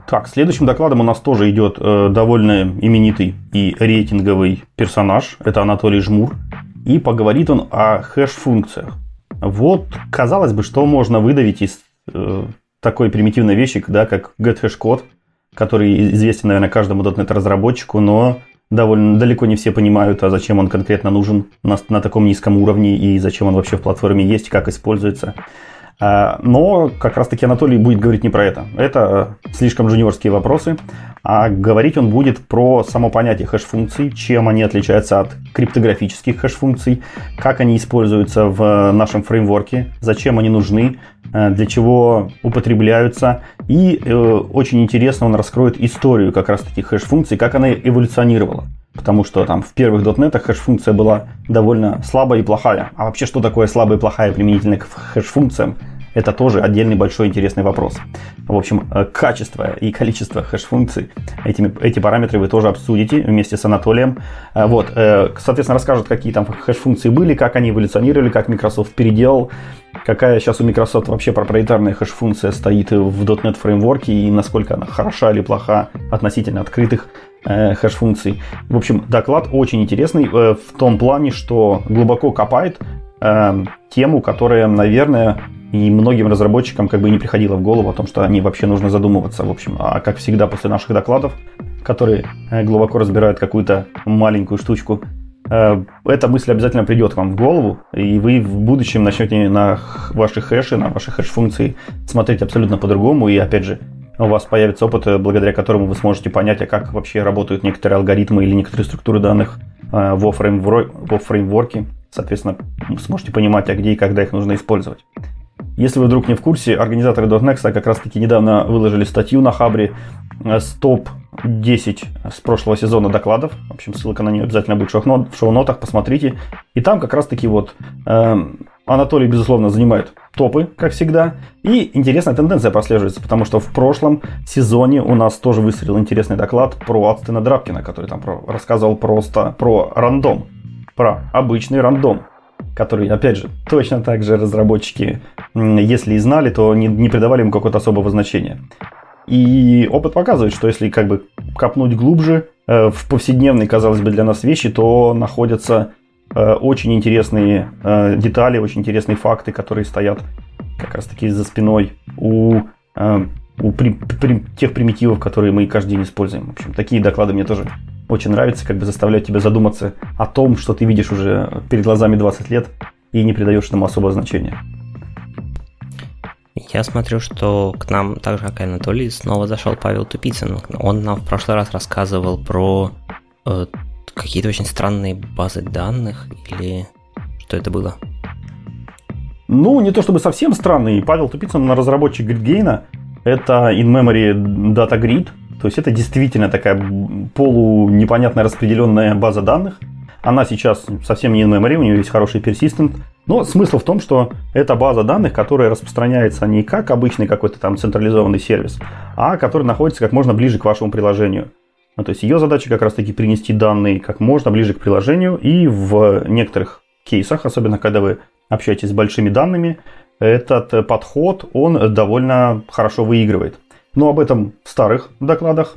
Speaker 1: Так, следующим докладом у нас тоже идет э, довольно именитый и рейтинговый персонаж. Это Анатолий Жмур. И поговорит он о хэш-функциях. Вот, казалось бы, что можно выдавить из э, такой примитивной вещи, да, как get-hash-код – который известен, наверное, каждому .NET разработчику, но довольно далеко не все понимают, а зачем он конкретно нужен на, на таком низком уровне и зачем он вообще в платформе есть, как используется. А, но как раз-таки Анатолий будет говорить не про это. Это слишком джуниорские вопросы. А говорить он будет про само понятие хэш-функций, чем они отличаются от криптографических хэш-функций, как они используются в нашем фреймворке, зачем они нужны, э, для чего употребляются. И э, очень интересно он раскроет историю как раз-таки хэш-функций, как она эволюционировала. Потому что там в первых .NET хэш-функция была довольно слабая и плохая. А вообще, что такое слабая и плохая применительно к хэш-функциям? Это тоже отдельный большой интересный вопрос. В общем, э, качество и количество хэш-функций, этими, эти параметры вы тоже обсудите вместе с Анатолием. Э, вот, э, соответственно, расскажут, какие там хэш-функции были, как они эволюционировали, как Microsoft переделал, какая сейчас у Microsoft вообще проприетарная хэш-функция стоит в .NET фреймворке и насколько она хороша или плоха относительно открытых хэш-функций. В общем, доклад очень интересный в том плане, что глубоко копает тему, которая, наверное, и многим разработчикам как бы не приходило в голову о том, что они вообще нужно задумываться. В общем, а как всегда после наших докладов, которые э, глубоко разбирают какую-то маленькую штучку, э, эта мысль обязательно придет вам в голову, и вы в будущем начнете на ваши хэши, на ваши хэш-функции смотреть абсолютно по-другому, и опять же, у вас появится опыт, э, благодаря которому вы сможете понять, а как вообще работают некоторые алгоритмы или некоторые структуры данных фреймвор... во фреймворке. Соответственно, сможете понимать, а где и когда их нужно использовать. Если вы вдруг не в курсе, организаторы .next как раз таки недавно выложили статью на Хабре э, с топ-10 с прошлого сезона докладов. В общем, ссылка на нее обязательно будет в шоу-нотах, посмотрите. И там как раз таки вот э, Анатолий, безусловно, занимает топы, как всегда. И интересная тенденция прослеживается, потому что в прошлом сезоне у нас тоже выстрелил интересный доклад про Ацтена Драбкина, который там про, рассказывал просто про рандом, про обычный рандом который, опять же, точно так же разработчики, если и знали, то не, не придавали ему какого-то особого значения. И опыт показывает, что если как бы копнуть глубже э, в повседневные, казалось бы, для нас вещи, то находятся э, очень интересные э, детали, очень интересные факты, которые стоят как раз таки за спиной у, э, у при, при, тех примитивов, которые мы каждый день используем. В общем, такие доклады мне тоже очень нравятся, как бы заставляют тебя задуматься о том, что ты видишь уже перед глазами 20 лет и не придаешь этому особого значения.
Speaker 2: Я смотрю, что к нам, так же как и Анатолий, снова зашел Павел Тупицын. Он нам в прошлый раз рассказывал про э, какие-то очень странные базы данных, или что это было?
Speaker 1: Ну, не то чтобы совсем странный. Павел Тупицын, разработчик GridGain, это in-memory data grid, то есть это действительно такая полу непонятная распределенная база данных. Она сейчас совсем не in-memory, у нее есть хороший persistent, но смысл в том, что это база данных, которая распространяется не как обычный какой-то там централизованный сервис, а который находится как можно ближе к вашему приложению. Ну, то есть ее задача как раз таки принести данные как можно ближе к приложению и в некоторых кейсах, особенно когда вы общаетесь с большими данными, этот подход, он довольно хорошо выигрывает. Но об этом в старых докладах,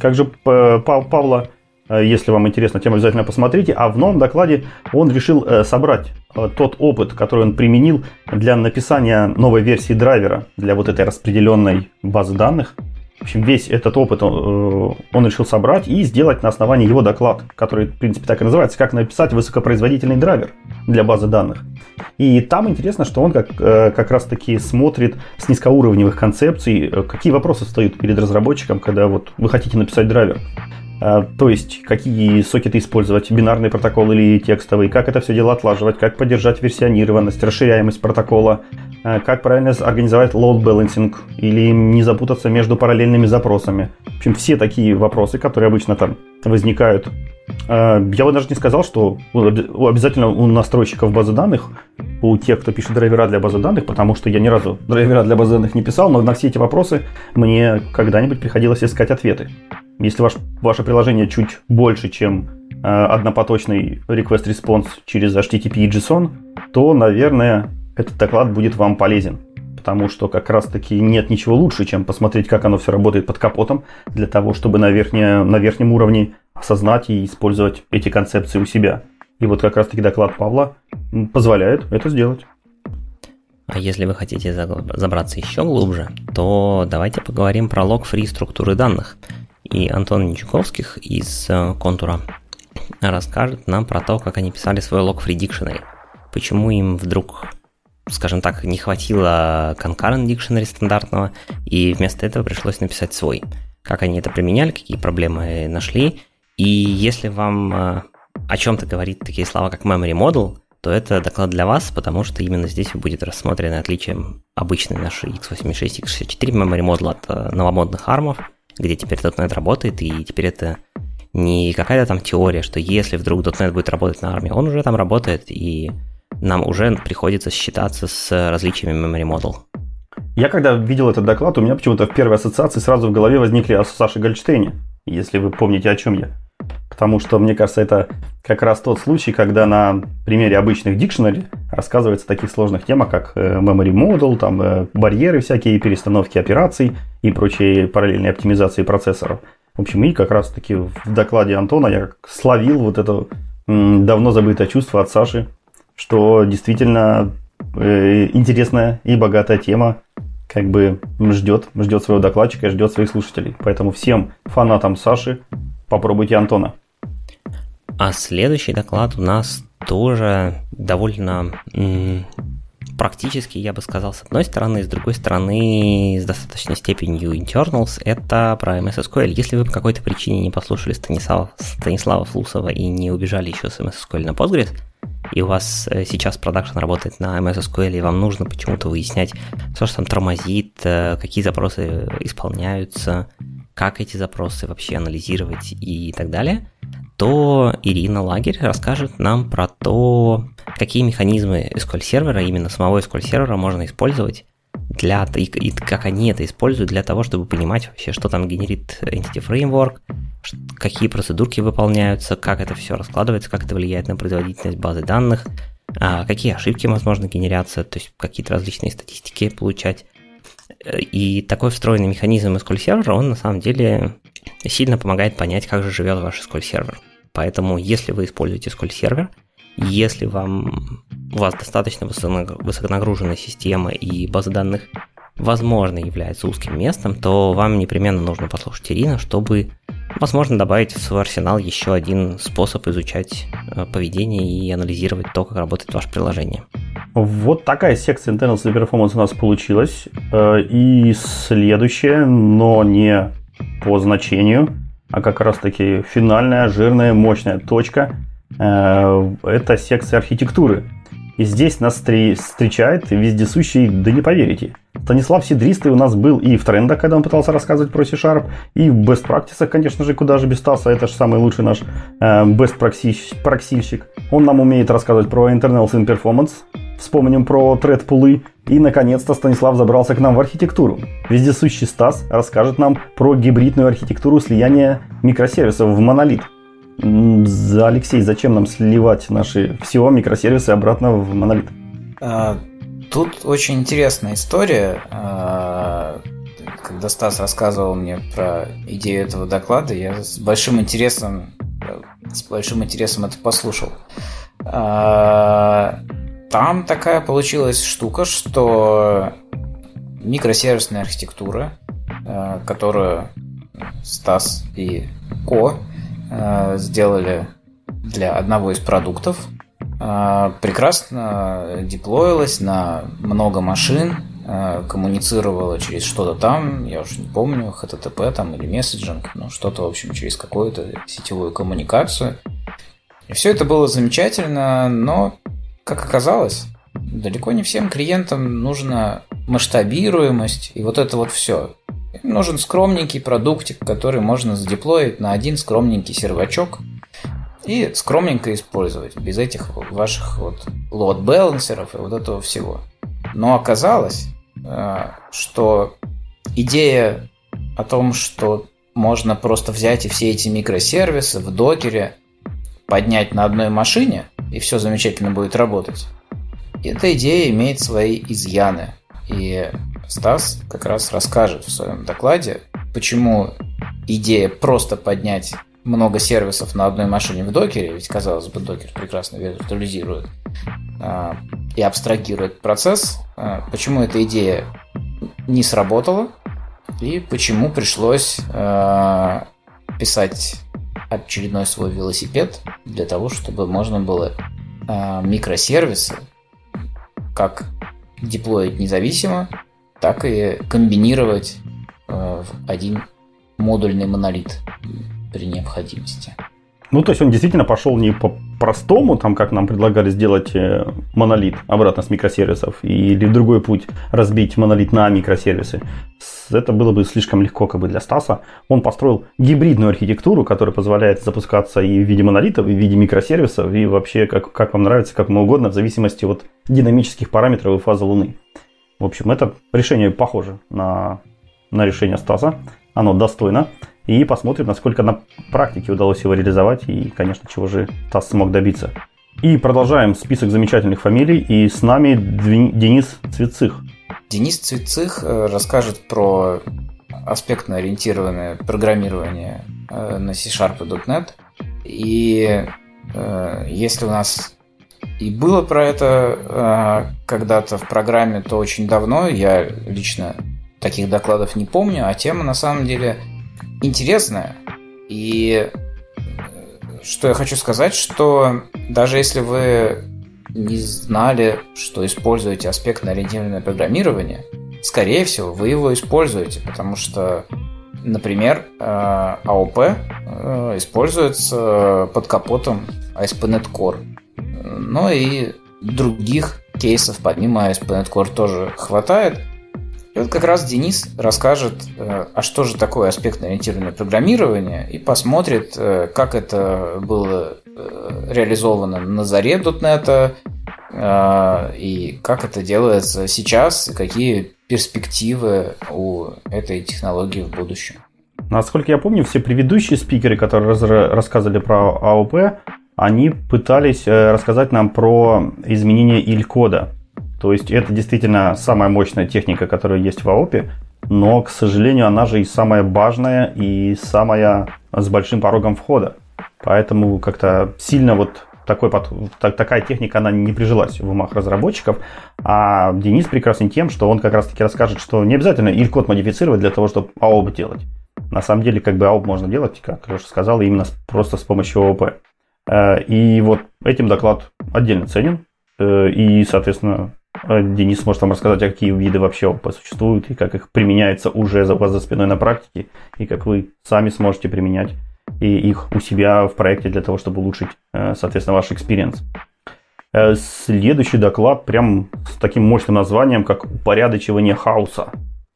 Speaker 1: как же Павла Э, если вам интересна тема, обязательно посмотрите. А в новом докладе он решил э, собрать э, тот опыт, который он применил для написания новой версии драйвера для вот этой распределенной базы данных. В общем, весь этот опыт он, он решил собрать и сделать на основании его доклад, который, в принципе, так и называется, как написать высокопроизводительный драйвер для базы данных. И там интересно, что он как, как раз таки смотрит с низкоуровневых концепций, какие вопросы встают перед разработчиком, когда вот вы хотите написать драйвер. А, то есть, какие сокеты использовать, бинарный протокол или текстовый, как это все дело отлаживать, как поддержать версионированность, расширяемость протокола, а, как правильно организовать load balancing или не запутаться между параллельными запросами. В общем, все такие вопросы, которые обычно там возникают. А, я бы даже не сказал, что обязательно у настройщиков базы данных, у тех, кто пишет драйвера для базы данных, потому что я ни разу драйвера для базы данных не писал, но на все эти вопросы мне когда-нибудь приходилось искать ответы. Если ваш, ваше приложение чуть больше, чем э, однопоточный request-response через HTTP и JSON, то, наверное, этот доклад будет вам полезен. Потому что как раз-таки нет ничего лучше, чем посмотреть, как оно все работает под капотом, для того, чтобы на, верхне, на верхнем уровне осознать и использовать эти концепции у себя. И вот как раз-таки доклад Павла позволяет это сделать.
Speaker 2: А если вы хотите забраться еще глубже, то давайте поговорим про лог-фри структуры данных – и Антон Ничуковских из э, Контура расскажет нам про то, как они писали свой log-free dictionary. Почему им вдруг, скажем так, не хватило concurrent dictionary стандартного, и вместо этого пришлось написать свой. Как они это применяли, какие проблемы нашли. И если вам э, о чем-то говорит такие слова, как memory model, то это доклад для вас, потому что именно здесь будет рассмотрено отличие обычной нашей x86 x64 memory model от э, новомодных армов – где теперь .NET работает, и теперь это не какая-то там теория, что если вдруг .NET будет работать на армии, он уже там работает, и нам уже приходится считаться с различиями memory model.
Speaker 1: Я когда видел этот доклад, у меня почему-то в первой ассоциации сразу в голове возникли о Саше Гольдштейне, если вы помните, о чем я. Потому что, мне кажется, это как раз тот случай, когда на примере обычных дикшенери рассказывается о таких сложных темах, как э, memory model, там, э, барьеры всякие, перестановки операций и прочие параллельные оптимизации процессоров. В общем, и как раз-таки в докладе Антона я словил вот это давно забытое чувство от Саши, что действительно э, интересная и богатая тема как бы ждет, ждет своего докладчика, ждет своих слушателей. Поэтому всем фанатам Саши попробуйте Антона.
Speaker 2: А следующий доклад у нас тоже довольно практически, я бы сказал, с одной стороны, с другой стороны, с достаточной степенью internals, это про MS SQL. Если вы по какой-то причине не послушали Станислава, Станислава Флусова и не убежали еще с MS SQL на Postgres, и у вас э, сейчас продакшн работает на MS SQL, и вам нужно почему-то выяснять, что же там тормозит, э, какие запросы исполняются, как эти запросы вообще анализировать и так далее, то Ирина Лагерь расскажет нам про то, какие механизмы SQL сервера, именно самого SQL сервера можно использовать для, и, и как они это используют для того, чтобы понимать вообще, что там генерит Entity Framework, какие процедурки выполняются, как это все раскладывается, как это влияет на производительность базы данных, а какие ошибки, возможно, генерятся, то есть какие-то различные статистики получать. И такой встроенный механизм SQL сервера, он на самом деле сильно помогает понять, как же живет ваш SQL сервер. Поэтому, если вы используете SQL сервер, если вам у вас достаточно высоконагруженная система и база данных, возможно, является узким местом, то вам непременно нужно послушать Ирина, чтобы, возможно, добавить в свой арсенал еще один способ изучать э, поведение и анализировать то, как работает ваше приложение.
Speaker 1: Вот такая секция Internal Performance у нас получилась. Э, и следующая, но не по значению, а как раз таки финальная, жирная, мощная точка – Э, это секция архитектуры. И здесь нас встречает вездесущий, да не поверите, Станислав Сидристый у нас был и в трендах, когда он пытался рассказывать про C-Sharp, и в best practices, конечно же, куда же без Стаса, это же самый лучший наш э, best проксильщик. Он нам умеет рассказывать про internals in performance, вспомним про thread пулы, и, наконец-то, Станислав забрался к нам в архитектуру. Вездесущий Стас расскажет нам про гибридную архитектуру слияния микросервисов в монолит. Алексей, зачем нам сливать наши всего микросервисы обратно в монолит?
Speaker 3: А, тут очень интересная история. А, когда Стас рассказывал мне про идею этого доклада, я с большим интересом, с большим интересом это послушал. Там такая получилась штука, что микросервисная архитектура, которую Стас и Ко Э, сделали для одного из продуктов. Э, прекрасно деплоилась на много машин, э, коммуницировала через что-то там, я уже не помню, HTTP там или месседжинг, ну что-то, в общем, через какую-то сетевую коммуникацию. И все это было замечательно, но, как оказалось, далеко не всем клиентам нужна масштабируемость и вот это вот все. Им нужен скромненький продуктик, который можно задеплоить на один скромненький сервачок и скромненько использовать, без этих ваших вот load балансеров и вот этого всего. Но оказалось, э, что идея о том, что можно просто взять и все эти микросервисы в докере поднять на одной машине, и все замечательно будет работать, эта идея имеет свои изъяны. И Стас как раз расскажет в своем докладе, почему идея просто поднять много сервисов на одной машине в докере, ведь, казалось бы, докер прекрасно виртуализирует э, и абстрагирует процесс, э, почему эта идея не сработала и почему пришлось э, писать очередной свой велосипед для того, чтобы можно было э, микросервисы как деплоить независимо, так и комбинировать э, в один модульный монолит при необходимости.
Speaker 1: Ну, то есть он действительно пошел не по простому, там, как нам предлагали сделать э, монолит обратно с микросервисов, или в другой путь разбить монолит на микросервисы. Это было бы слишком легко как бы для Стаса. Он построил гибридную архитектуру, которая позволяет запускаться и в виде монолитов, и в виде микросервисов, и вообще как, как вам нравится, как вам угодно, в зависимости от динамических параметров и фазы Луны. В общем, это решение похоже на, на решение Стаса. Оно достойно. И посмотрим, насколько на практике удалось его реализовать и, конечно, чего же Стас смог добиться. И продолжаем список замечательных фамилий. И с нами Денис Цветцых.
Speaker 3: Денис Цветцых э, расскажет про аспектно-ориентированное программирование э, на C-Sharp и .NET. И э, если у нас и было про это когда-то в программе, то очень давно. Я лично таких докладов не помню, а тема на самом деле интересная. И э, что я хочу сказать, что даже если вы не знали, что используете аспектно-ориентированное программирование, скорее всего, вы его используете, потому что, например, AOP э, э, используется под капотом ASP.NET Core но и других кейсов помимо ASP.NET Core тоже хватает. И вот как раз Денис расскажет, э, а что же такое аспектно-ориентированное программирование, и посмотрит, э, как это было э, реализовано на заре .NET, и как это делается сейчас, и какие перспективы у этой технологии в будущем.
Speaker 1: Насколько я помню, все предыдущие спикеры, которые рассказывали про АОП, они пытались рассказать нам про изменение иль-кода. То есть это действительно самая мощная техника, которая есть в АОПе, но, к сожалению, она же и самая важная, и самая с большим порогом входа. Поэтому как-то сильно вот такой, так, такая техника, она не прижилась в умах разработчиков. А Денис прекрасен тем, что он как раз-таки расскажет, что не обязательно иль-код модифицировать для того, чтобы АОП делать. На самом деле, как бы АОП можно делать, как Леша сказал, именно просто с помощью ООП. Э, и вот этим доклад отдельно ценен. Э, и, соответственно, Денис может вам рассказать, какие виды вообще существуют, и как их применяется уже за вас за спиной на практике, и как вы сами сможете применять и их у себя в проекте для того, чтобы улучшить, соответственно, ваш experience. Следующий доклад прям с таким мощным названием, как «Упорядочивание хаоса».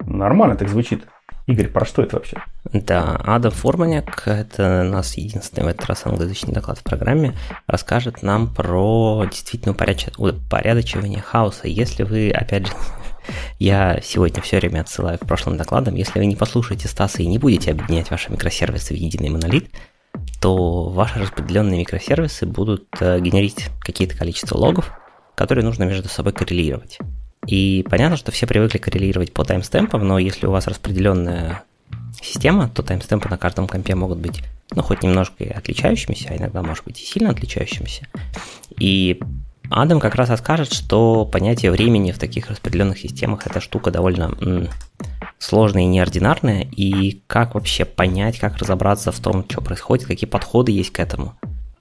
Speaker 1: Нормально так звучит. Игорь, про что это вообще?
Speaker 2: Да, Ада Форманяк, это у нас единственный в этот раз англоязычный доклад в программе, расскажет нам про действительно упорядочивание хаоса. Если вы, опять же, я сегодня все время отсылаю к прошлым докладам, если вы не послушаете Стаса и не будете объединять ваши микросервисы в единый монолит, то ваши распределенные микросервисы будут э, генерить какие-то количество логов, которые нужно между собой коррелировать. И понятно, что все привыкли коррелировать по таймстемпам, но если у вас распределенная система, то таймстемпы на каждом компе могут быть, ну, хоть немножко и отличающимися, а иногда, может быть, и сильно отличающимися. И Адам как раз расскажет, что понятие времени в таких распределенных системах эта штука довольно м, сложная и неординарная, и как вообще понять, как разобраться в том, что происходит, какие подходы есть к этому.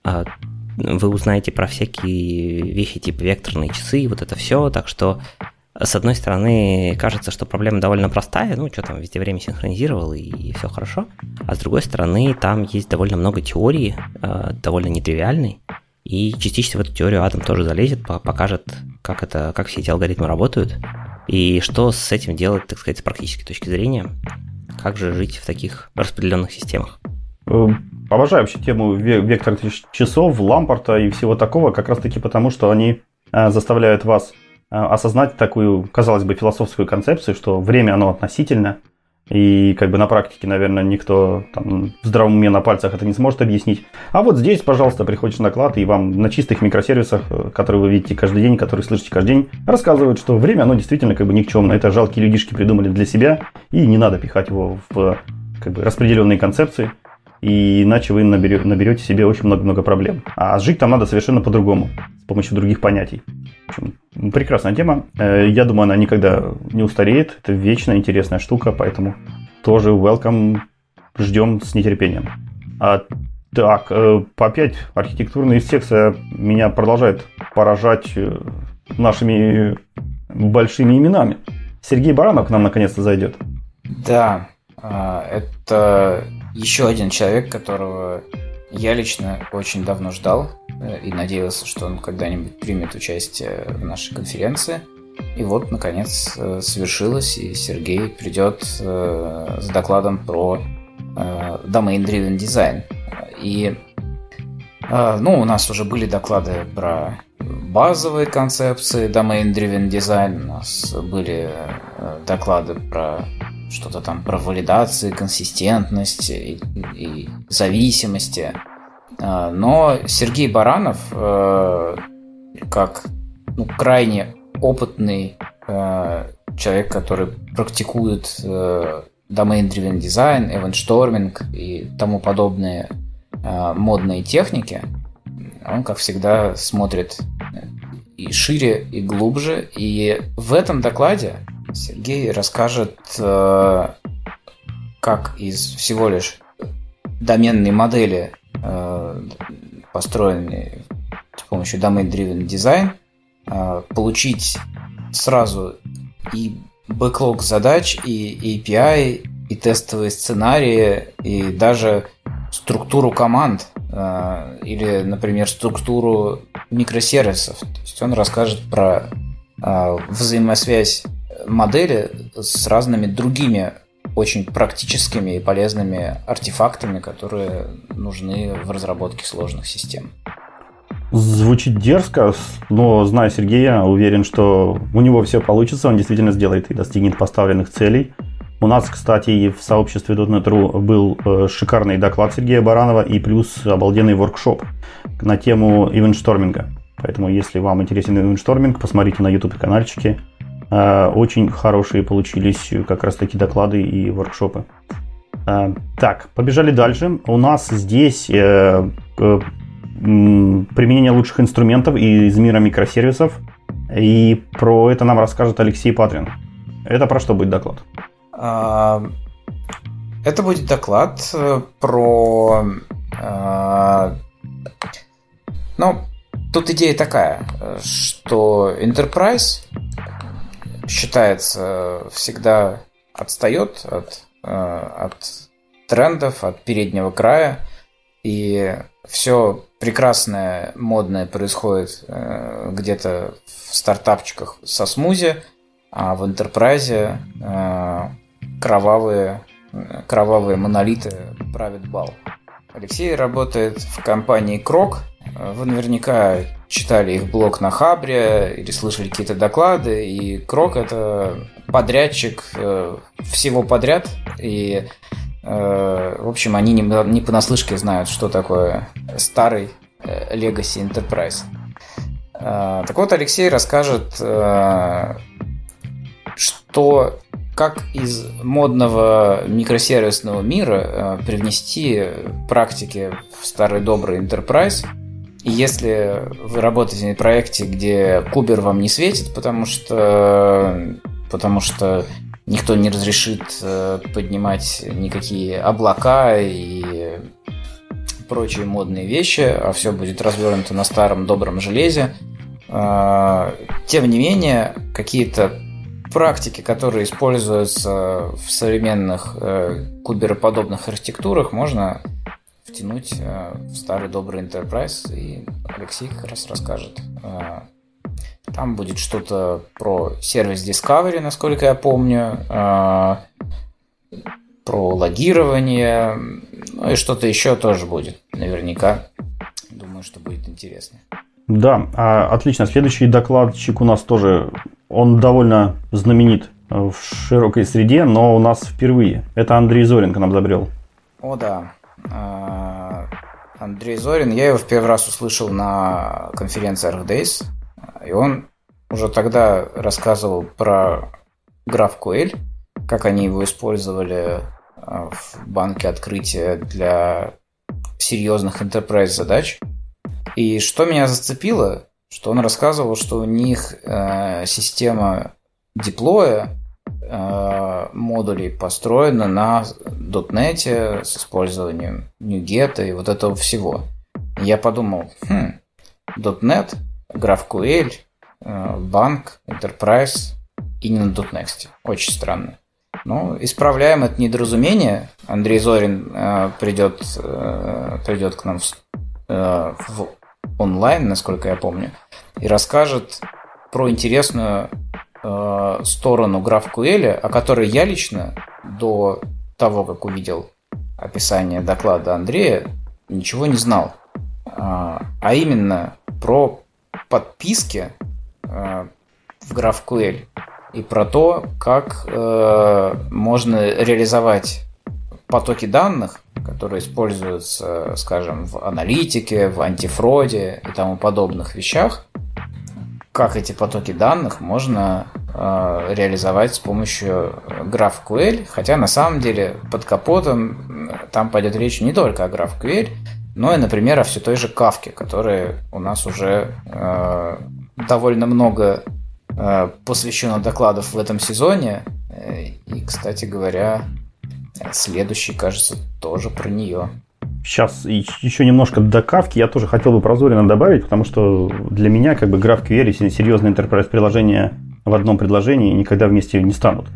Speaker 2: А, вы узнаете про всякие вещи типа векторные часы и вот это все, так что с одной стороны, кажется, что проблема довольно простая, ну, что там, везде время синхронизировал и, все хорошо. А с другой стороны, там есть довольно много теории, э, довольно нетривиальной, и частично в эту теорию Адам тоже залезет, покажет, как, это, как все эти алгоритмы работают, и что с этим делать, так сказать, с практической точки зрения, как же жить в таких распределенных системах.
Speaker 1: Эм, обожаю вообще тему векторных часов, лампорта и всего такого, как раз таки потому, что они э, заставляют вас Э, осознать такую, казалось бы, философскую концепцию, что время, оно относительно, и как бы на практике, наверное, никто там, в здравом уме на пальцах это не сможет объяснить. А вот здесь, пожалуйста, приходишь на клад, и вам на чистых микросервисах, э, которые вы видите каждый день, которые слышите каждый день, рассказывают, что время, оно действительно как бы никчемно. Это жалкие людишки придумали для себя, и не надо пихать его в как бы, распределенные концепции, и иначе вы наберете, наберете себе очень много-много проблем. А жить там надо совершенно по-другому, с помощью других понятий. общем, прекрасная тема. Э, я думаю, она никогда не устареет. Это вечная интересная штука, поэтому тоже welcome. Ждем с нетерпением. А, так, э, опять архитектурные секция меня продолжает поражать э, нашими большими именами. Сергей Баранов к нам наконец-то зайдет.
Speaker 3: Да, это еще один человек, которого я лично очень давно ждал э, и надеялся, что он когда-нибудь примет участие в нашей конференции. И вот, наконец, э, свершилось, и Сергей придет э, с докладом про domain-driven design. И ну, у нас уже были доклады про базовые концепции domain-driven design, у нас были доклады про что-то там про валидации, консистентность и, и зависимости. А, но Сергей Баранов, э, как ну, крайне опытный э, человек, который практикует э, domain-driven design, event-шторминг и тому подобные модные техники, он, как всегда, смотрит и шире, и глубже. И в этом докладе Сергей расскажет, э, как из всего лишь доменной модели, э, построенной с помощью domain-driven design, э, получить сразу и бэклог задач, и API, и тестовые сценарии, и даже структуру команд, или, например, структуру микросервисов. То есть он расскажет про взаимосвязь модели с разными другими очень практическими и полезными артефактами, которые нужны в разработке сложных систем.
Speaker 1: Звучит дерзко, но зная Сергея, уверен, что у него все получится, он действительно сделает и достигнет поставленных целей. У нас, кстати, и в сообществе .NET.ru был э, шикарный доклад Сергея Баранова и плюс обалденный воркшоп на тему ивеншторминга. Поэтому, если вам интересен ивеншторминг, посмотрите на YouTube-канальчике. Э, очень хорошие получились как раз таки доклады и воркшопы. Э, так, побежали дальше. У нас здесь применение лучших инструментов из мира микросервисов. И про это нам расскажет Алексей Патрин. Это про что будет доклад?
Speaker 3: А, это будет доклад э, про... А, ну, тут идея такая, что Enterprise считается всегда отстает от, э, от трендов, от переднего края, и все прекрасное, модное происходит э, где-то в стартапчиках со смузи, а в Enterprise кровавые, кровавые монолиты правят бал. Алексей работает в компании Крок. Вы наверняка читали их блог на Хабре или слышали какие-то доклады. И Крок это подрядчик э, всего подряд. И, э, в общем, они не, не понаслышке знают, что такое старый э, Legacy Enterprise. Так вот, Алексей расскажет, что как из модного микросервисного мира привнести практики в старый добрый enterprise. И если вы работаете на проекте, где кубер вам не светит, потому что, потому что никто не разрешит э, поднимать никакие облака и прочие модные вещи, а все будет развернуто на старом добром железе, э, тем не менее, какие-то практики, которые используются в современных э, кубероподобных архитектурах, можно втянуть э, в старый добрый Enterprise, и Алексей как раз расскажет. Э, там будет что-то про сервис Discovery, насколько я помню, э, про логирование, ну и что-то еще тоже будет, наверняка. Думаю, что будет интересно.
Speaker 1: Да, а, отлично. Следующий докладчик у нас тоже, он довольно знаменит в широкой среде, но у нас впервые. Это Андрей Зорин к нам забрел.
Speaker 3: О, да. А, Андрей Зорин, я его в первый раз услышал на конференции ArcDays, и он уже тогда рассказывал про GraphQL, как они его использовали а, в банке открытия для серьезных enterprise задач – и что меня зацепило, что он рассказывал, что у них э, система деплоя модулей построена на .NET с использованием NuGet и вот этого всего. Я подумал, хм, .NET, GraphQL, э, банк, Enterprise и не на .next. Очень странно. Ну, исправляем это недоразумение. Андрей Зорин э, придет, э, придет к нам в, э, в онлайн, насколько я помню, и расскажет про интересную э, сторону GraphQL, о которой я лично до того, как увидел описание доклада Андрея, ничего не знал. А, а именно про подписки э, в GraphQL и про то, как э, можно реализовать потоки данных которые используются, скажем, в аналитике, в антифроде и тому подобных вещах, как эти потоки данных можно э, реализовать с помощью GraphQL, хотя на самом деле под капотом там пойдет речь не только о GraphQL, но и, например, о все той же Kafka, которая у нас уже э, довольно много э, посвящено докладов в этом сезоне. Э, и, кстати говоря, Следующий, кажется, тоже про нее.
Speaker 1: Сейчас еще немножко до Кавки я тоже хотел бы про Зорина добавить, потому что для меня как бы GraphQL и серьезные enterprise приложения в одном предложении никогда вместе не станут.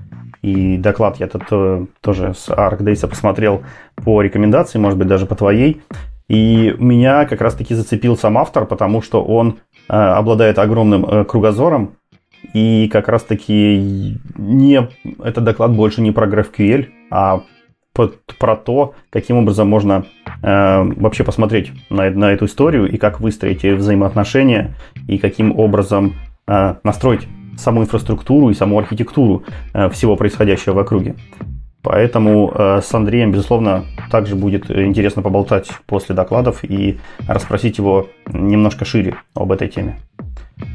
Speaker 1: И доклад я тут э, тоже с ArcDays посмотрел по рекомендации, может быть, даже по твоей. И меня как раз-таки зацепил сам автор, потому что он э, обладает огромным э, кругозором. И как раз-таки не, этот доклад больше не про GraphQL, а про то, каким образом можно э, вообще посмотреть на, на эту историю и как выстроить взаимоотношения и каким образом э, настроить саму инфраструктуру и саму архитектуру э, всего происходящего в округе. Поэтому э, с Андреем, безусловно, также будет интересно поболтать после докладов и расспросить его немножко шире об этой теме.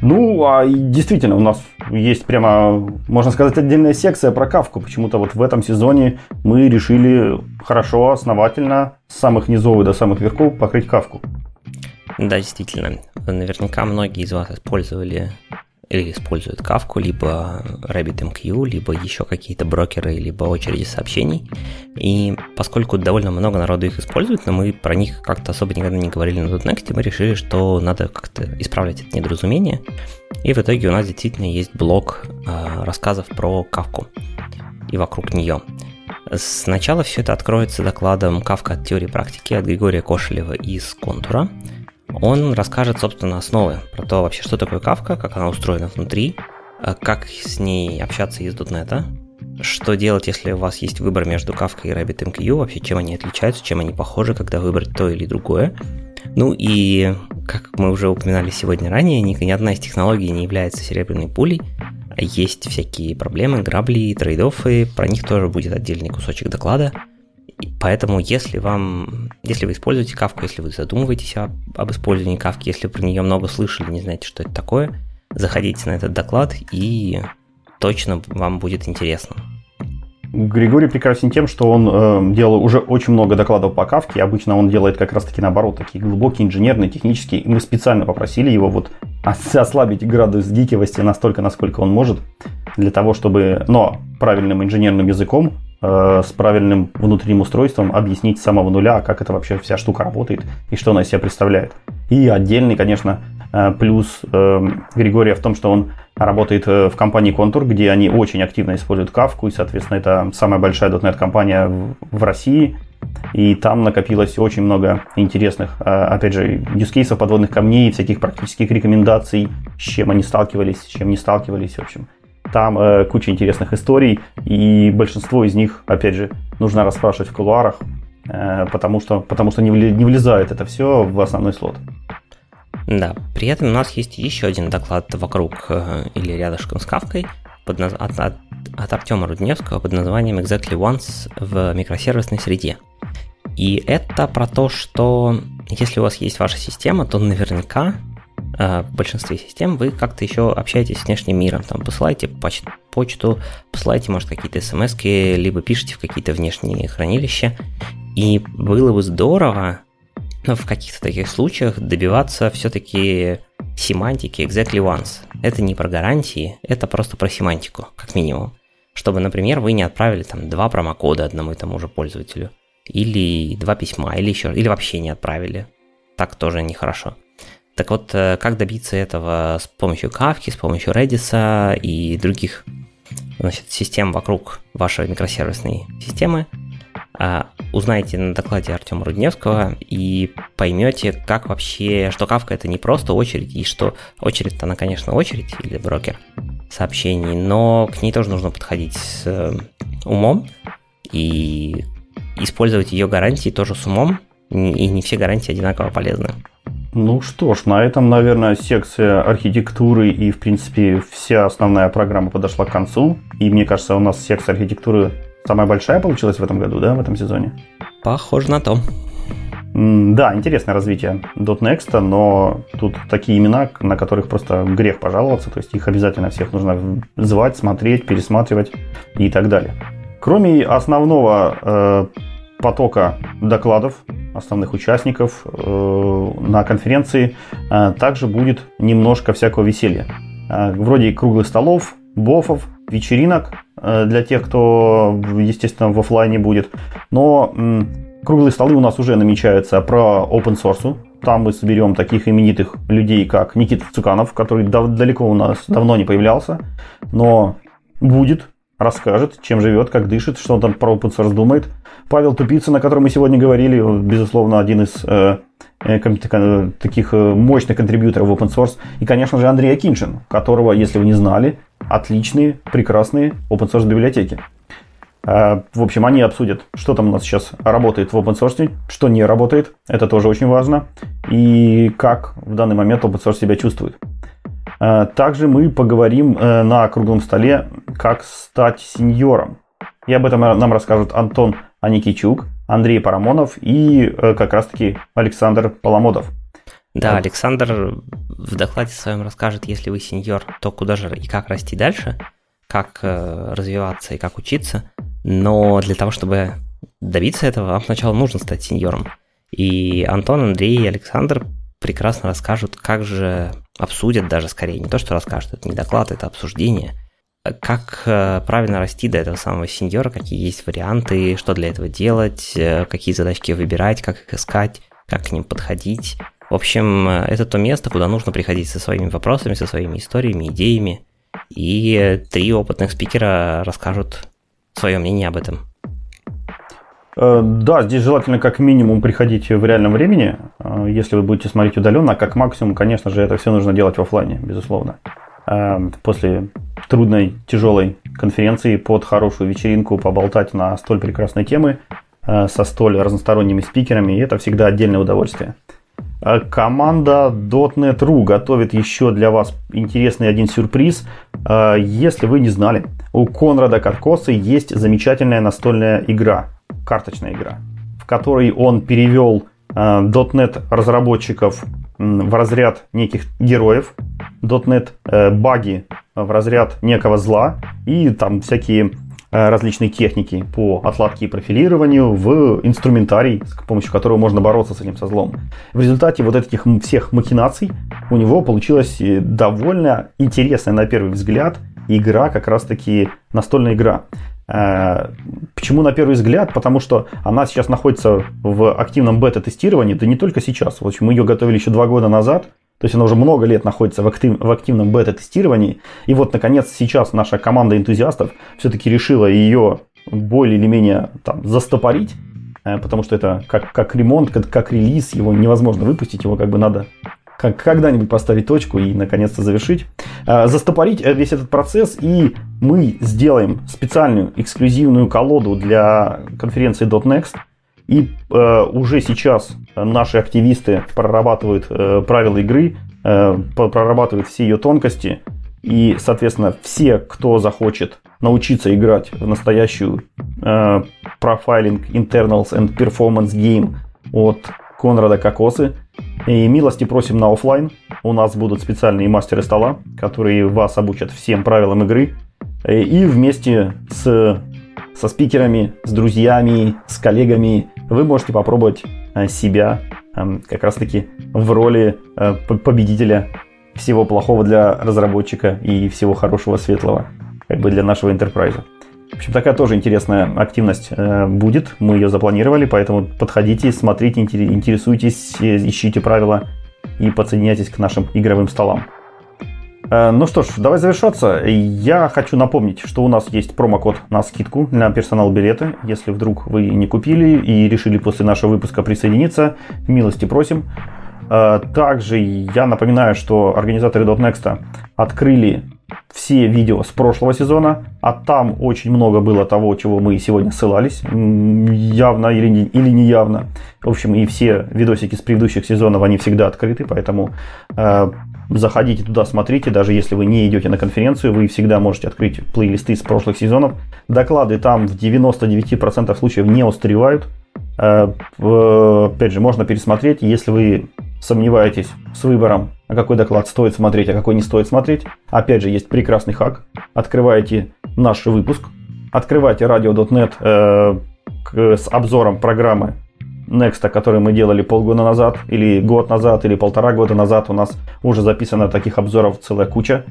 Speaker 1: Ну, а действительно, у нас есть прямо, можно сказать, отдельная секция про кавку. Почему-то вот в этом сезоне мы решили хорошо, основательно, с самых низов до самых верхов покрыть кавку.
Speaker 2: Да, действительно. Наверняка многие из вас использовали или используют Kafka, либо RabbitMQ, либо еще какие-то брокеры, либо очереди сообщений. И поскольку довольно много народу их использует, но мы про них как-то особо никогда не говорили на .next, мы решили, что надо как-то исправлять это недоразумение. И в итоге у нас действительно есть блок э, рассказов про Kafka и вокруг нее. Сначала все это откроется докладом Kafka от теории практики от Григория Кошелева из Контура – он расскажет, собственно, основы про то вообще, что такое Kafka, как она устроена внутри, э, как с ней общаться из .NET, что делать, если у вас есть выбор между Kafka и RabbitMQ, вообще чем они отличаются, чем они похожи, когда выбрать то или другое. Ну и, как мы уже упоминали сегодня ранее, ни, ни одна из технологий не является серебряной пулей. Есть всякие проблемы, грабли, трейдофы, про них тоже будет отдельный кусочек доклада – Поэтому, если вам, если вы используете кавку, если вы задумываетесь об, об использовании кавки, если про нее много слышали, не знаете, что это такое, заходите на этот доклад и точно вам будет интересно.
Speaker 1: Григорий прекрасен тем, что он э, делал уже очень много докладов по кавке. Обычно он делает как раз-таки наоборот, такие глубокие, инженерные, технические. И мы специально попросили его вот ослабить градус гикивости настолько, насколько он может, для того, чтобы, но правильным инженерным языком с правильным внутренним устройством объяснить с самого нуля, как это вообще вся штука работает и что она из себя представляет. И отдельный, конечно, э, плюс э, Григория в том, что он работает в компании Contour, где они очень активно используют кавку, и, соответственно, это самая большая .NET компания в России, и там накопилось очень много интересных, опять же, юзкейсов, подводных камней, всяких практических рекомендаций, с чем они сталкивались, с чем не сталкивались, в общем. Там э, куча интересных историй, и большинство из них, опять же, нужно расспрашивать в кулуарах, э, потому, что, потому что не, не влезает это все в основной слот.
Speaker 2: Да, при этом у нас есть еще один доклад вокруг э, или рядышком с Кавкой под, от, от, от Артема Рудневского под названием Exactly Once в микросервисной среде. И это про то, что если у вас есть ваша система, то наверняка в большинстве систем вы как-то еще общаетесь с внешним миром, там посылаете поч- почту, посылаете, может, какие-то смс либо пишете в какие-то внешние хранилища. И было бы здорово ну, в каких-то таких случаях добиваться все-таки семантики exactly once. Это не про гарантии, это просто про семантику, как минимум. Чтобы, например, вы не отправили там два промокода одному и тому же пользователю. Или два письма, или еще, или вообще не отправили. Так тоже нехорошо. Так вот, э, как добиться этого с помощью Kafka, с помощью Redis и других значит, систем вокруг вашей микросервисной системы, а, узнаете на докладе Артема Рудневского и поймете, как вообще, что Kafka это не просто очередь, и что очередь она, конечно, очередь или брокер сообщений, но к ней тоже нужно подходить с э, умом и использовать ее гарантии тоже с умом, и не все гарантии одинаково полезны.
Speaker 1: Ну что ж, на этом, наверное, секция архитектуры и, в принципе, вся основная программа подошла к концу. И мне кажется, у нас секция архитектуры самая большая получилась в этом году, да, в этом сезоне?
Speaker 2: Похоже на то.
Speaker 1: Да, интересное развитие .next, но тут такие имена, на которых просто грех пожаловаться, то есть их обязательно всех нужно звать, смотреть, пересматривать и так далее. Кроме основного э, потока докладов основных участников э, на конференции э, также будет немножко всякого веселья. Э, вроде круглых столов, бофов, вечеринок для тех, кто, естественно, в офлайне будет. Но круглые столы у нас уже намечаются про open source. Там мы соберем таких именитых людей, как Никита Цуканов, который далеко у нас давно не появлялся, но будет, расскажет, чем живет, как дышит, что он там про open source думает. Павел Тупицын, о котором мы сегодня говорили, он, безусловно, один из э, э, таких э, мощных контрибьюторов в open source. И, конечно же, Андрей Акиншин, которого, если вы не знали, отличные, прекрасные open source библиотеки. Э, в общем, они обсудят, что там у нас сейчас работает в open source, что не работает, это тоже очень важно, и как в данный момент open source себя чувствует. Э, также мы поговорим э, на круглом столе, как стать сеньором. И об этом нам расскажут Антон Аникичук, Андрей Парамонов и как раз-таки Александр Поломодов.
Speaker 2: Да, Александр в докладе своем расскажет, если вы сеньор, то куда же и как расти дальше, как развиваться и как учиться. Но для того, чтобы добиться этого, вам сначала нужно стать сеньором. И Антон, Андрей и Александр прекрасно расскажут, как же обсудят даже скорее, не то, что расскажут, это не доклад, это обсуждение, как э, правильно расти до этого самого сеньора, какие есть варианты, что для этого делать, э, какие задачки выбирать, как их искать, как к ним подходить. В общем, э, это то место, куда нужно приходить со своими вопросами, со своими историями, идеями. И три опытных спикера расскажут свое мнение об этом.
Speaker 1: Да, здесь желательно как минимум приходить в реальном времени, если вы будете смотреть удаленно, а как максимум, конечно же, это все нужно делать в офлайне, безусловно. Э, после трудной, тяжелой конференции под хорошую вечеринку поболтать на столь прекрасной темы со столь разносторонними спикерами, и это всегда отдельное удовольствие. Э, команда .NET.ru готовит еще для вас интересный один сюрприз. Э, если вы не знали, у Конрада Каркоса есть замечательная настольная игра, карточная игра, в которой он перевел э, .NET разработчиков в разряд неких героев, .NET баги в разряд некого зла и там всякие Э, различные техники по отладке и профилированию в инструментарий, с помощью которого можно бороться с этим со злом. В результате вот этих всех махинаций у него получилась э, довольно интересная на первый взгляд игра, как раз таки настольная игра. Э, почему на первый взгляд? Потому что она сейчас находится в активном бета-тестировании, да не только сейчас. В общем, мы ее готовили еще два года назад, то есть она уже много лет находится в, актив, в активном бета-тестировании. И вот, наконец, сейчас наша команда энтузиастов все-таки решила ее более или менее там, застопорить. Э, потому что это как, как ремонт, как, как релиз, его невозможно выпустить, его как бы надо как, когда-нибудь поставить точку и наконец-то завершить. Э, застопорить э, весь этот процесс, и мы сделаем специальную эксклюзивную колоду для конференции .next, и э, уже сейчас наши активисты прорабатывают э, правила игры, э, прорабатывают все ее тонкости. И, соответственно, все, кто захочет научиться играть в настоящую э, профайлинг Internals and Performance Game от Конрада Кокосы, и милости просим на офлайн. У нас будут специальные мастеры стола, которые вас обучат всем правилам игры. Э, и вместе с со спикерами, с друзьями, с коллегами, вы можете попробовать э, себя эм, как раз-таки в роли э, победителя всего плохого для разработчика и всего хорошего светлого как бы для нашего enterprise. В общем, такая тоже интересная активность э, будет. Мы ее запланировали, поэтому подходите, смотрите, интересуйтесь, ищите правила и подсоединяйтесь к нашим игровым столам. Э, ну что ж, давай завершаться. Я хочу напомнить, что у нас есть промокод на скидку на персонал билеты. Если вдруг вы не купили и решили после нашего выпуска присоединиться, милости просим. Э, также я напоминаю, что организаторы .next открыли все видео с прошлого сезона, а там очень много было того, чего мы сегодня ссылались, явно или, не, или неявно. В общем, и все видосики с предыдущих сезонов, они всегда открыты, поэтому э, заходите туда, смотрите, даже если вы не идете на конференцию, вы всегда можете открыть плейлисты с прошлых сезонов. Доклады там в 99% случаев не устаревают. Э, опять же, можно пересмотреть, если вы сомневаетесь с выбором, а какой доклад стоит смотреть, а какой не стоит смотреть. Опять же, есть прекрасный хак. Открываете наш выпуск, открывайте radio.net э, с обзором программы Next, который мы делали полгода назад, или год назад, или полтора года назад, у нас уже записано таких обзоров целая куча.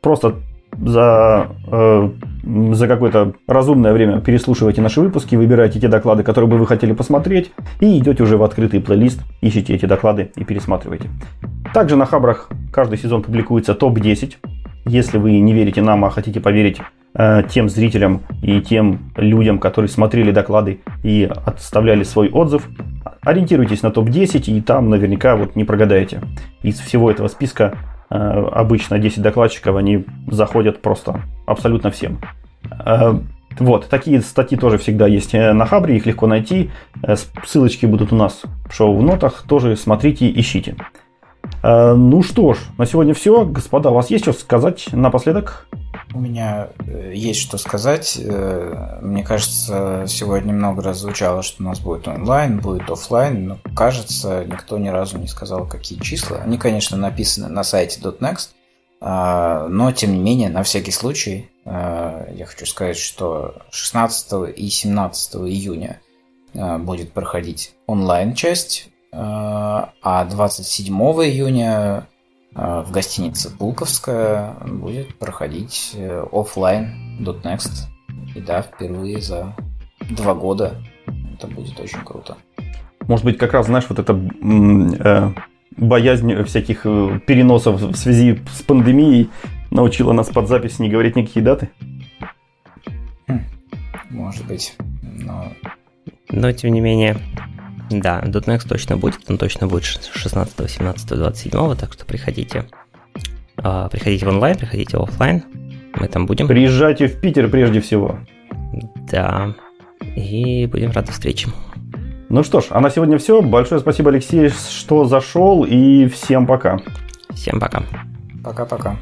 Speaker 1: Просто за, э, за какое-то разумное время переслушивайте наши выпуски, выбирайте те доклады, которые бы вы хотели посмотреть, и идете уже в открытый плейлист, ищите эти доклады и пересматривайте. Также на Хабрах каждый сезон публикуется топ-10. Если вы не верите нам, а хотите поверить Э, тем зрителям и тем людям, которые смотрели доклады и отставляли свой отзыв. Ориентируйтесь на топ-10 и там наверняка вот не прогадаете. Из всего этого списка обычно 10 докладчиков, они заходят просто абсолютно всем. Э, Вот, такие статьи тоже всегда есть э, на Хабре, их легко найти. Э, ссылочки будут у нас в шоу-нотах, тоже смотрите, ищите. Э, ну что ж, на сегодня все. Господа, у вас есть что сказать напоследок?
Speaker 3: У меня есть что сказать. Мне кажется, сегодня много раз звучало, что у нас будет онлайн, будет офлайн, но кажется, никто ни разу не сказал, какие числа. Они, конечно, написаны на сайте .next, а, но, тем не менее, на всякий случай, а, я хочу сказать, что 16 и 17 июня а, будет проходить онлайн-часть, а 27 июня в гостинице Пулковская будет проходить э, офлайн .next. И да, впервые за два года. Это будет очень круто.
Speaker 1: Может быть, как раз, знаешь, вот это э, боязнь всяких э, переносов в связи с пандемией научила нас под запись не говорить никакие даты?
Speaker 3: Хм, может быть, но...
Speaker 2: Но, тем не менее, да, .next точно будет, он точно будет 16, 17, 27, так что приходите. А, приходите в онлайн, приходите в офлайн, мы там будем.
Speaker 1: Приезжайте в Питер прежде всего.
Speaker 2: Да, и будем рады встрече.
Speaker 1: Ну что ж, а на сегодня все. Большое спасибо, Алексей, что зашел, и всем пока.
Speaker 2: Всем пока.
Speaker 3: Пока-пока.